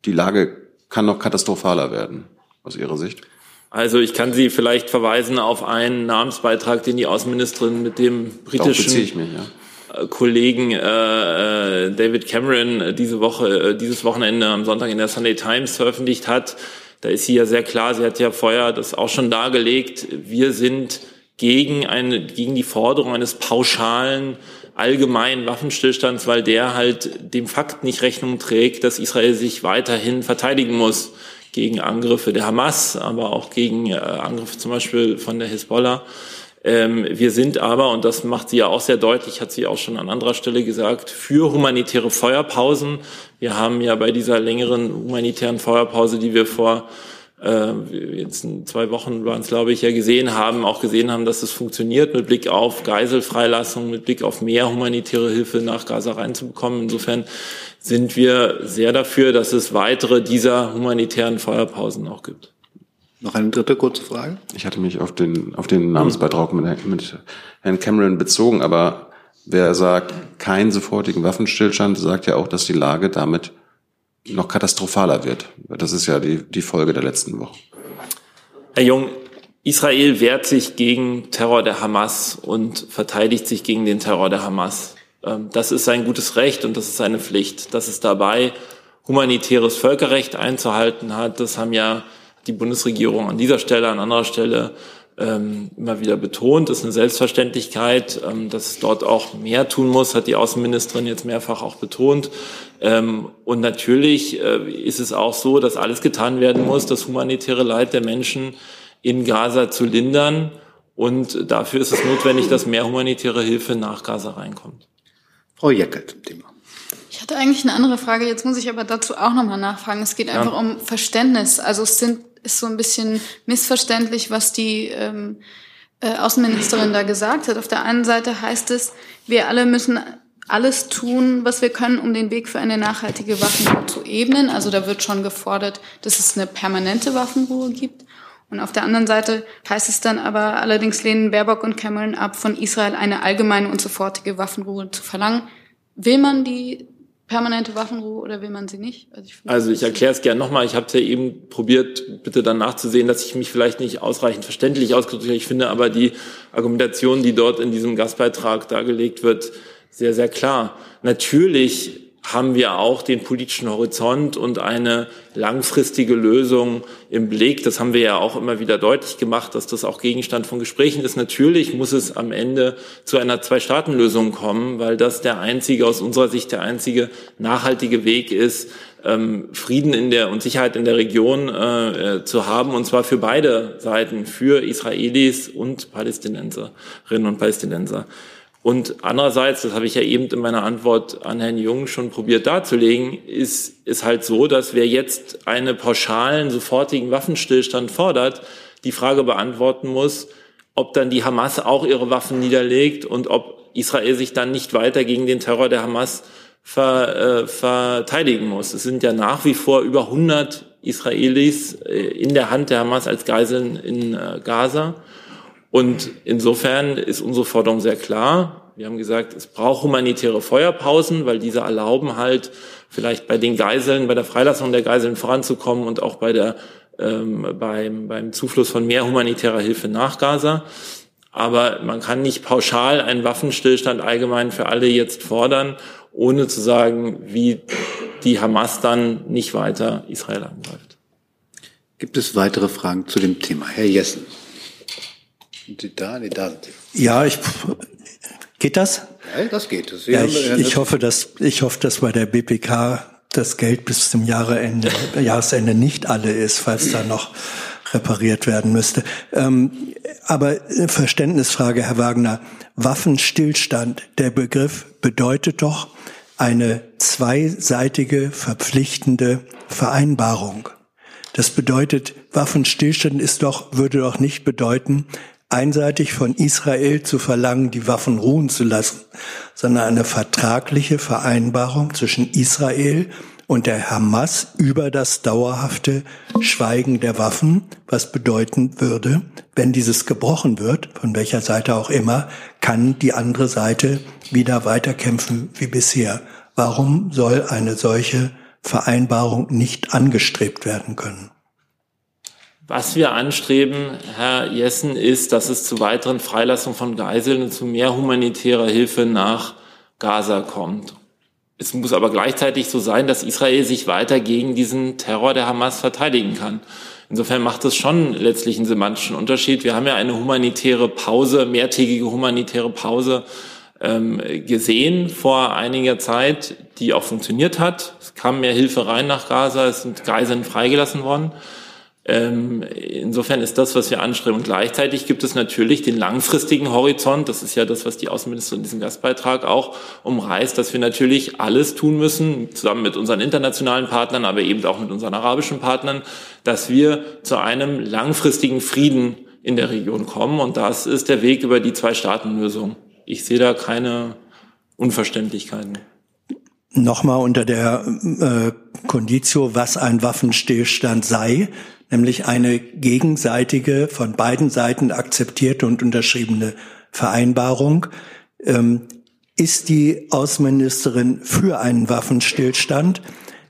die Lage kann noch katastrophaler werden, aus Ihrer Sicht. Also ich kann Sie vielleicht verweisen auf einen Namensbeitrag, den die Außenministerin mit dem britischen mich, ja. Kollegen äh, äh, David Cameron äh, diese Woche, äh, dieses Wochenende am Sonntag in der Sunday Times veröffentlicht hat. Da ist sie ja sehr klar, sie hat ja vorher das auch schon dargelegt, wir sind gegen, eine, gegen die Forderung eines pauschalen allgemeinen Waffenstillstands, weil der halt dem Fakt nicht Rechnung trägt, dass Israel sich weiterhin verteidigen muss gegen Angriffe der Hamas, aber auch gegen äh, Angriffe zum Beispiel von der Hisbollah. Ähm, wir sind aber, und das macht sie ja auch sehr deutlich, hat sie auch schon an anderer Stelle gesagt, für humanitäre Feuerpausen. Wir haben ja bei dieser längeren humanitären Feuerpause, die wir vor äh, jetzt zwei Wochen waren es, glaube ich, ja gesehen haben, auch gesehen haben, dass es funktioniert mit Blick auf Geiselfreilassung, mit Blick auf mehr humanitäre Hilfe nach Gaza reinzubekommen. Insofern sind wir sehr dafür, dass es weitere dieser humanitären Feuerpausen auch gibt. Noch eine dritte kurze Frage? Ich hatte mich auf den, auf den Namensbeitrag mit, mit Herrn Cameron bezogen, aber wer sagt keinen sofortigen Waffenstillstand, sagt ja auch, dass die Lage damit noch katastrophaler wird. Das ist ja die, die Folge der letzten Woche. Herr Jung, Israel wehrt sich gegen Terror der Hamas und verteidigt sich gegen den Terror der Hamas. Ähm, das ist sein gutes Recht und das ist seine Pflicht. Dass es dabei humanitäres Völkerrecht einzuhalten hat, das haben ja die Bundesregierung an dieser Stelle, an anderer Stelle ähm, immer wieder betont. Das ist eine Selbstverständlichkeit. Ähm, dass es dort auch mehr tun muss, hat die Außenministerin jetzt mehrfach auch betont. Ähm, und natürlich äh, ist es auch so, dass alles getan werden muss, das humanitäre Leid der Menschen in Gaza zu lindern. Und dafür ist es notwendig, dass mehr humanitäre Hilfe nach Gaza reinkommt. Frau Jeckel zum Thema. Ich hatte eigentlich eine andere Frage, jetzt muss ich aber dazu auch nochmal nachfragen. Es geht einfach ja. um Verständnis. Also es sind, ist so ein bisschen missverständlich, was die ähm, äh, Außenministerin da gesagt hat. Auf der einen Seite heißt es, wir alle müssen alles tun, was wir können, um den Weg für eine nachhaltige Waffenruhe zu ebnen. Also da wird schon gefordert, dass es eine permanente Waffenruhe gibt. Und auf der anderen Seite heißt es dann aber, allerdings lehnen Baerbock und Cameron ab, von Israel eine allgemeine und sofortige Waffenruhe zu verlangen. Will man die permanente Waffenruhe oder will man sie nicht? Also ich, also ich erkläre es gerne nochmal. Ich habe es ja eben probiert, bitte dann nachzusehen, dass ich mich vielleicht nicht ausreichend verständlich ausgedrückt habe. Ich finde aber die Argumentation, die dort in diesem Gastbeitrag dargelegt wird, sehr, sehr klar. Natürlich haben wir auch den politischen Horizont und eine langfristige Lösung im Blick. Das haben wir ja auch immer wieder deutlich gemacht, dass das auch Gegenstand von Gesprächen ist. Natürlich muss es am Ende zu einer Zwei-Staaten-Lösung kommen, weil das der einzige, aus unserer Sicht der einzige nachhaltige Weg ist, ähm, Frieden in der und Sicherheit in der Region äh, äh zu haben, und zwar für beide Seiten, für Israelis und Palästinenserinnen und Palästinenser. Und andererseits, das habe ich ja eben in meiner Antwort an Herrn Jung schon probiert darzulegen, ist, ist halt so, dass wer jetzt einen pauschalen, sofortigen Waffenstillstand fordert, die Frage beantworten muss, ob dann die Hamas auch ihre Waffen niederlegt und ob Israel sich dann nicht weiter gegen den Terror der Hamas ver, äh, verteidigen muss. Es sind ja nach wie vor über 100 Israelis äh, in der Hand der Hamas als Geiseln in äh, Gaza. Und insofern ist unsere Forderung sehr klar. Wir haben gesagt, es braucht humanitäre Feuerpausen, weil diese erlauben halt vielleicht bei den Geiseln, bei der Freilassung der Geiseln voranzukommen und auch bei der, ähm, beim, beim Zufluss von mehr humanitärer Hilfe nach Gaza. Aber man kann nicht pauschal einen Waffenstillstand allgemein für alle jetzt fordern, ohne zu sagen, wie die Hamas dann nicht weiter Israel angreift. Gibt es weitere Fragen zu dem Thema? Herr Jessen. Sind Sie da? Nee, da sind Sie. Ja, ich, geht das? Ja, das geht. Das ja, ich, ich hoffe, dass, ich hoffe, dass bei der BPK das Geld bis zum Jahresende, *laughs* Jahresende nicht alle ist, falls da noch repariert werden müsste. Ähm, aber Verständnisfrage, Herr Wagner. Waffenstillstand, der Begriff bedeutet doch eine zweiseitige verpflichtende Vereinbarung. Das bedeutet, Waffenstillstand ist doch, würde doch nicht bedeuten, einseitig von Israel zu verlangen, die Waffen ruhen zu lassen, sondern eine vertragliche Vereinbarung zwischen Israel und der Hamas über das dauerhafte Schweigen der Waffen, was bedeuten würde, wenn dieses gebrochen wird, von welcher Seite auch immer, kann die andere Seite wieder weiterkämpfen wie bisher. Warum soll eine solche Vereinbarung nicht angestrebt werden können? Was wir anstreben, Herr Jessen, ist, dass es zu weiteren Freilassungen von Geiseln und zu mehr humanitärer Hilfe nach Gaza kommt. Es muss aber gleichzeitig so sein, dass Israel sich weiter gegen diesen Terror der Hamas verteidigen kann. Insofern macht es schon letztlich einen semantischen Unterschied. Wir haben ja eine humanitäre Pause, mehrtägige humanitäre Pause ähm, gesehen vor einiger Zeit, die auch funktioniert hat. Es kam mehr Hilfe rein nach Gaza, es sind Geiseln freigelassen worden. Ähm, insofern ist das, was wir anstreben. Und gleichzeitig gibt es natürlich den langfristigen Horizont. Das ist ja das, was die Außenministerin in diesem Gastbeitrag auch umreißt, dass wir natürlich alles tun müssen, zusammen mit unseren internationalen Partnern, aber eben auch mit unseren arabischen Partnern, dass wir zu einem langfristigen Frieden in der Region kommen. Und das ist der Weg über die Zwei-Staaten-Lösung. Ich sehe da keine Unverständlichkeiten. Nochmal unter der äh, Conditio, was ein Waffenstillstand sei nämlich eine gegenseitige, von beiden Seiten akzeptierte und unterschriebene Vereinbarung. Ähm, ist die Außenministerin für einen Waffenstillstand,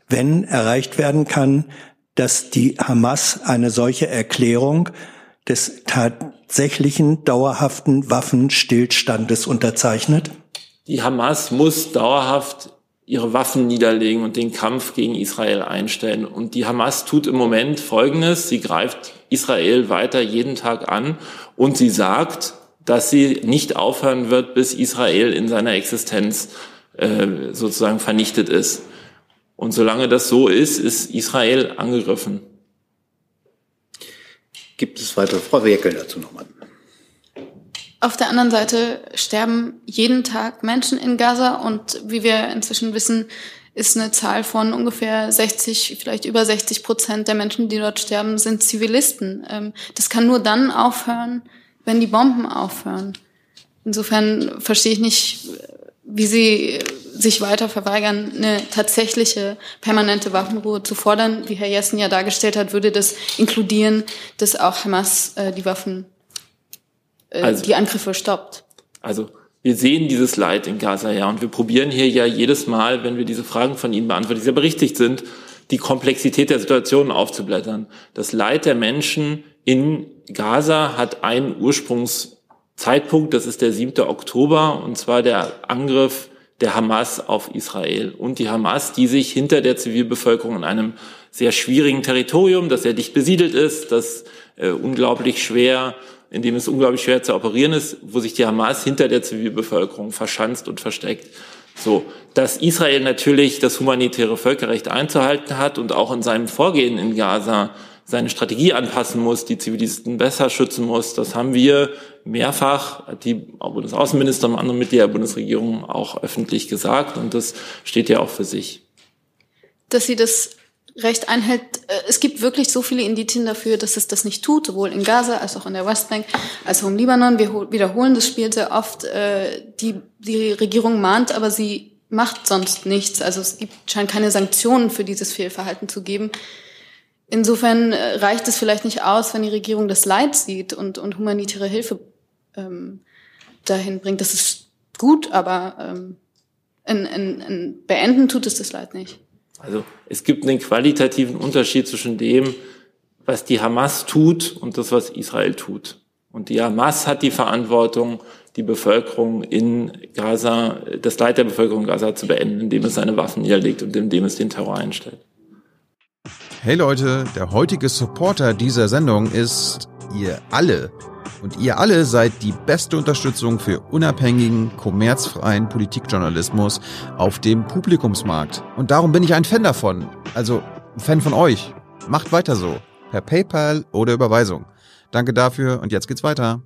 wenn erreicht werden kann, dass die Hamas eine solche Erklärung des tatsächlichen dauerhaften Waffenstillstandes unterzeichnet? Die Hamas muss dauerhaft ihre Waffen niederlegen und den Kampf gegen Israel einstellen. Und die Hamas tut im Moment Folgendes. Sie greift Israel weiter jeden Tag an und sie sagt, dass sie nicht aufhören wird, bis Israel in seiner Existenz äh, sozusagen vernichtet ist. Und solange das so ist, ist Israel angegriffen. Gibt es weitere? Frau Werkel dazu nochmal. Auf der anderen Seite sterben jeden Tag Menschen in Gaza und wie wir inzwischen wissen, ist eine Zahl von ungefähr 60, vielleicht über 60 Prozent der Menschen, die dort sterben, sind Zivilisten. Ähm, das kann nur dann aufhören, wenn die Bomben aufhören. Insofern verstehe ich nicht, wie Sie sich weiter verweigern, eine tatsächliche permanente Waffenruhe zu fordern. Wie Herr Jessen ja dargestellt hat, würde das inkludieren, dass auch Hamas äh, die Waffen äh, also, die Angriffe stoppt. Also wir sehen dieses Leid in Gaza ja und wir probieren hier ja jedes Mal, wenn wir diese Fragen von Ihnen beantworten, die sehr berichtigt sind, die Komplexität der Situation aufzublättern. Das Leid der Menschen in Gaza hat einen Ursprungszeitpunkt, das ist der 7. Oktober, und zwar der Angriff der Hamas auf Israel. Und die Hamas, die sich hinter der Zivilbevölkerung in einem sehr schwierigen Territorium, das sehr dicht besiedelt ist, das äh, unglaublich schwer in dem es unglaublich schwer zu operieren ist, wo sich die Hamas hinter der Zivilbevölkerung verschanzt und versteckt. So, dass Israel natürlich das humanitäre Völkerrecht einzuhalten hat und auch in seinem Vorgehen in Gaza seine Strategie anpassen muss, die Zivilisten besser schützen muss, das haben wir mehrfach, die Bundesaußenminister und andere Mitglieder der Bundesregierung auch öffentlich gesagt und das steht ja auch für sich. Dass Sie das Recht einhält. Äh, es gibt wirklich so viele Indizien dafür, dass es das nicht tut, sowohl in Gaza als auch in der Westbank, als auch im Libanon. Wir wiederholen das Spiel sehr oft. Äh, die, die Regierung mahnt, aber sie macht sonst nichts. Also es gibt, scheint keine Sanktionen für dieses Fehlverhalten zu geben. Insofern äh, reicht es vielleicht nicht aus, wenn die Regierung das Leid sieht und, und humanitäre Hilfe ähm, dahin bringt. Das ist gut, aber ähm, in, in, in beenden tut es das Leid nicht. Also es gibt einen qualitativen Unterschied zwischen dem, was die Hamas tut und das, was Israel tut. Und die Hamas hat die Verantwortung, die Bevölkerung in Gaza, das Leid der Bevölkerung in Gaza zu beenden, indem es seine Waffen niederlegt und indem es den Terror einstellt. Hey Leute, der heutige Supporter dieser Sendung ist ihr alle. Und ihr alle seid die beste Unterstützung für unabhängigen, kommerzfreien Politikjournalismus auf dem Publikumsmarkt. Und darum bin ich ein Fan davon. Also ein Fan von euch. Macht weiter so. Per PayPal oder Überweisung. Danke dafür und jetzt geht's weiter.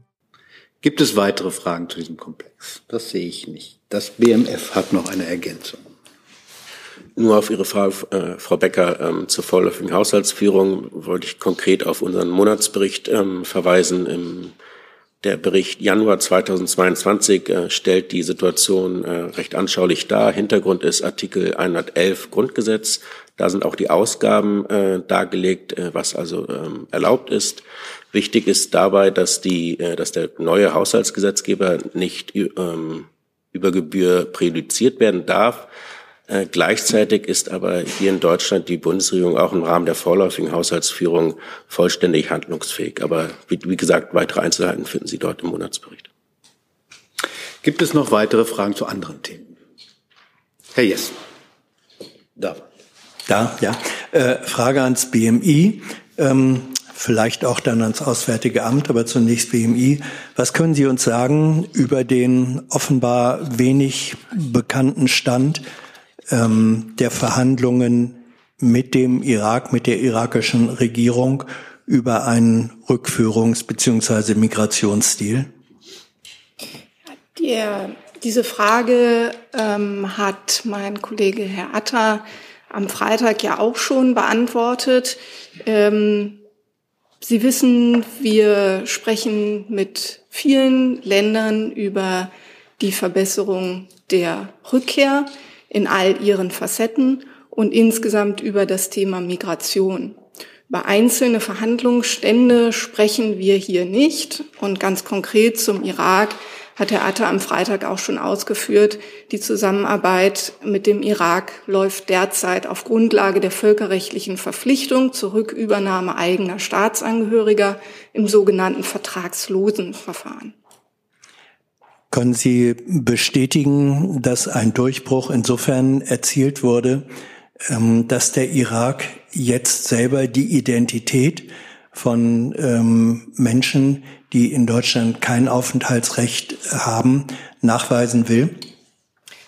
Gibt es weitere Fragen zu diesem Komplex? Das sehe ich nicht. Das BMF hat noch eine Ergänzung. Nur auf Ihre Frage, äh, Frau Becker, ähm, zur vorläufigen Haushaltsführung wollte ich konkret auf unseren Monatsbericht ähm, verweisen. Im Der Bericht Januar 2022 äh, stellt die Situation äh, recht anschaulich dar. Hintergrund ist Artikel 111 Grundgesetz. Da sind auch die Ausgaben äh, dargelegt, äh, was also ähm, erlaubt ist. Wichtig ist dabei, dass, die, äh, dass der neue Haushaltsgesetzgeber nicht ähm, über Gebühr präjudiziert werden darf. Äh, gleichzeitig ist aber hier in Deutschland die Bundesregierung auch im Rahmen der vorläufigen Haushaltsführung vollständig handlungsfähig. Aber wie, wie gesagt, weitere Einzelheiten finden Sie dort im Monatsbericht. Gibt es noch weitere Fragen zu anderen Themen? Herr Jess. Da. Da, ja. Äh, Frage ans BMI. Ähm, vielleicht auch dann ans Auswärtige Amt, aber zunächst BMI. Was können Sie uns sagen über den offenbar wenig bekannten Stand ähm, der Verhandlungen mit dem Irak, mit der irakischen Regierung über einen Rückführungs- bzw. Migrationsstil? Der, diese Frage ähm, hat mein Kollege Herr Atta am Freitag ja auch schon beantwortet. Ähm, Sie wissen, wir sprechen mit vielen Ländern über die Verbesserung der Rückkehr in all ihren Facetten und insgesamt über das Thema Migration. Über einzelne Verhandlungsstände sprechen wir hier nicht und ganz konkret zum Irak hat Herr Atta am Freitag auch schon ausgeführt. Die Zusammenarbeit mit dem Irak läuft derzeit auf Grundlage der völkerrechtlichen Verpflichtung zur Rückübernahme eigener Staatsangehöriger im sogenannten vertragslosen Verfahren. Können Sie bestätigen, dass ein Durchbruch insofern erzielt wurde, ähm, dass der Irak jetzt selber die Identität von ähm, Menschen, die in Deutschland kein Aufenthaltsrecht haben, nachweisen will?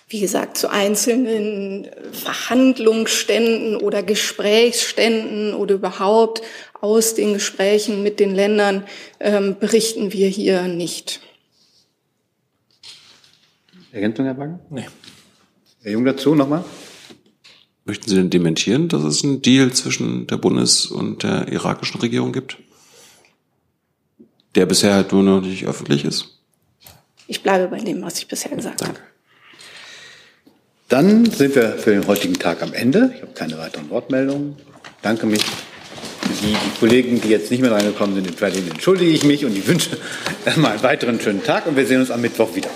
Wie gesagt, zu einzelnen Verhandlungsständen oder Gesprächsständen oder überhaupt aus den Gesprächen mit den Ländern ähm, berichten wir hier nicht. Ergänzung, Herr Wagen? Nee. Herr Jung dazu nochmal? Möchten Sie denn dementieren, dass es einen Deal zwischen der Bundes- und der irakischen Regierung gibt? Der bisher halt nur noch nicht öffentlich ist? Ich bleibe bei dem, was ich bisher gesagt Danke. habe. Dann sind wir für den heutigen Tag am Ende. Ich habe keine weiteren Wortmeldungen. Danke mich. Die, die Kollegen, die jetzt nicht mehr reingekommen sind, entschuldige ich mich und ich wünsche *laughs* erstmal einen weiteren schönen Tag und wir sehen uns am Mittwoch wieder.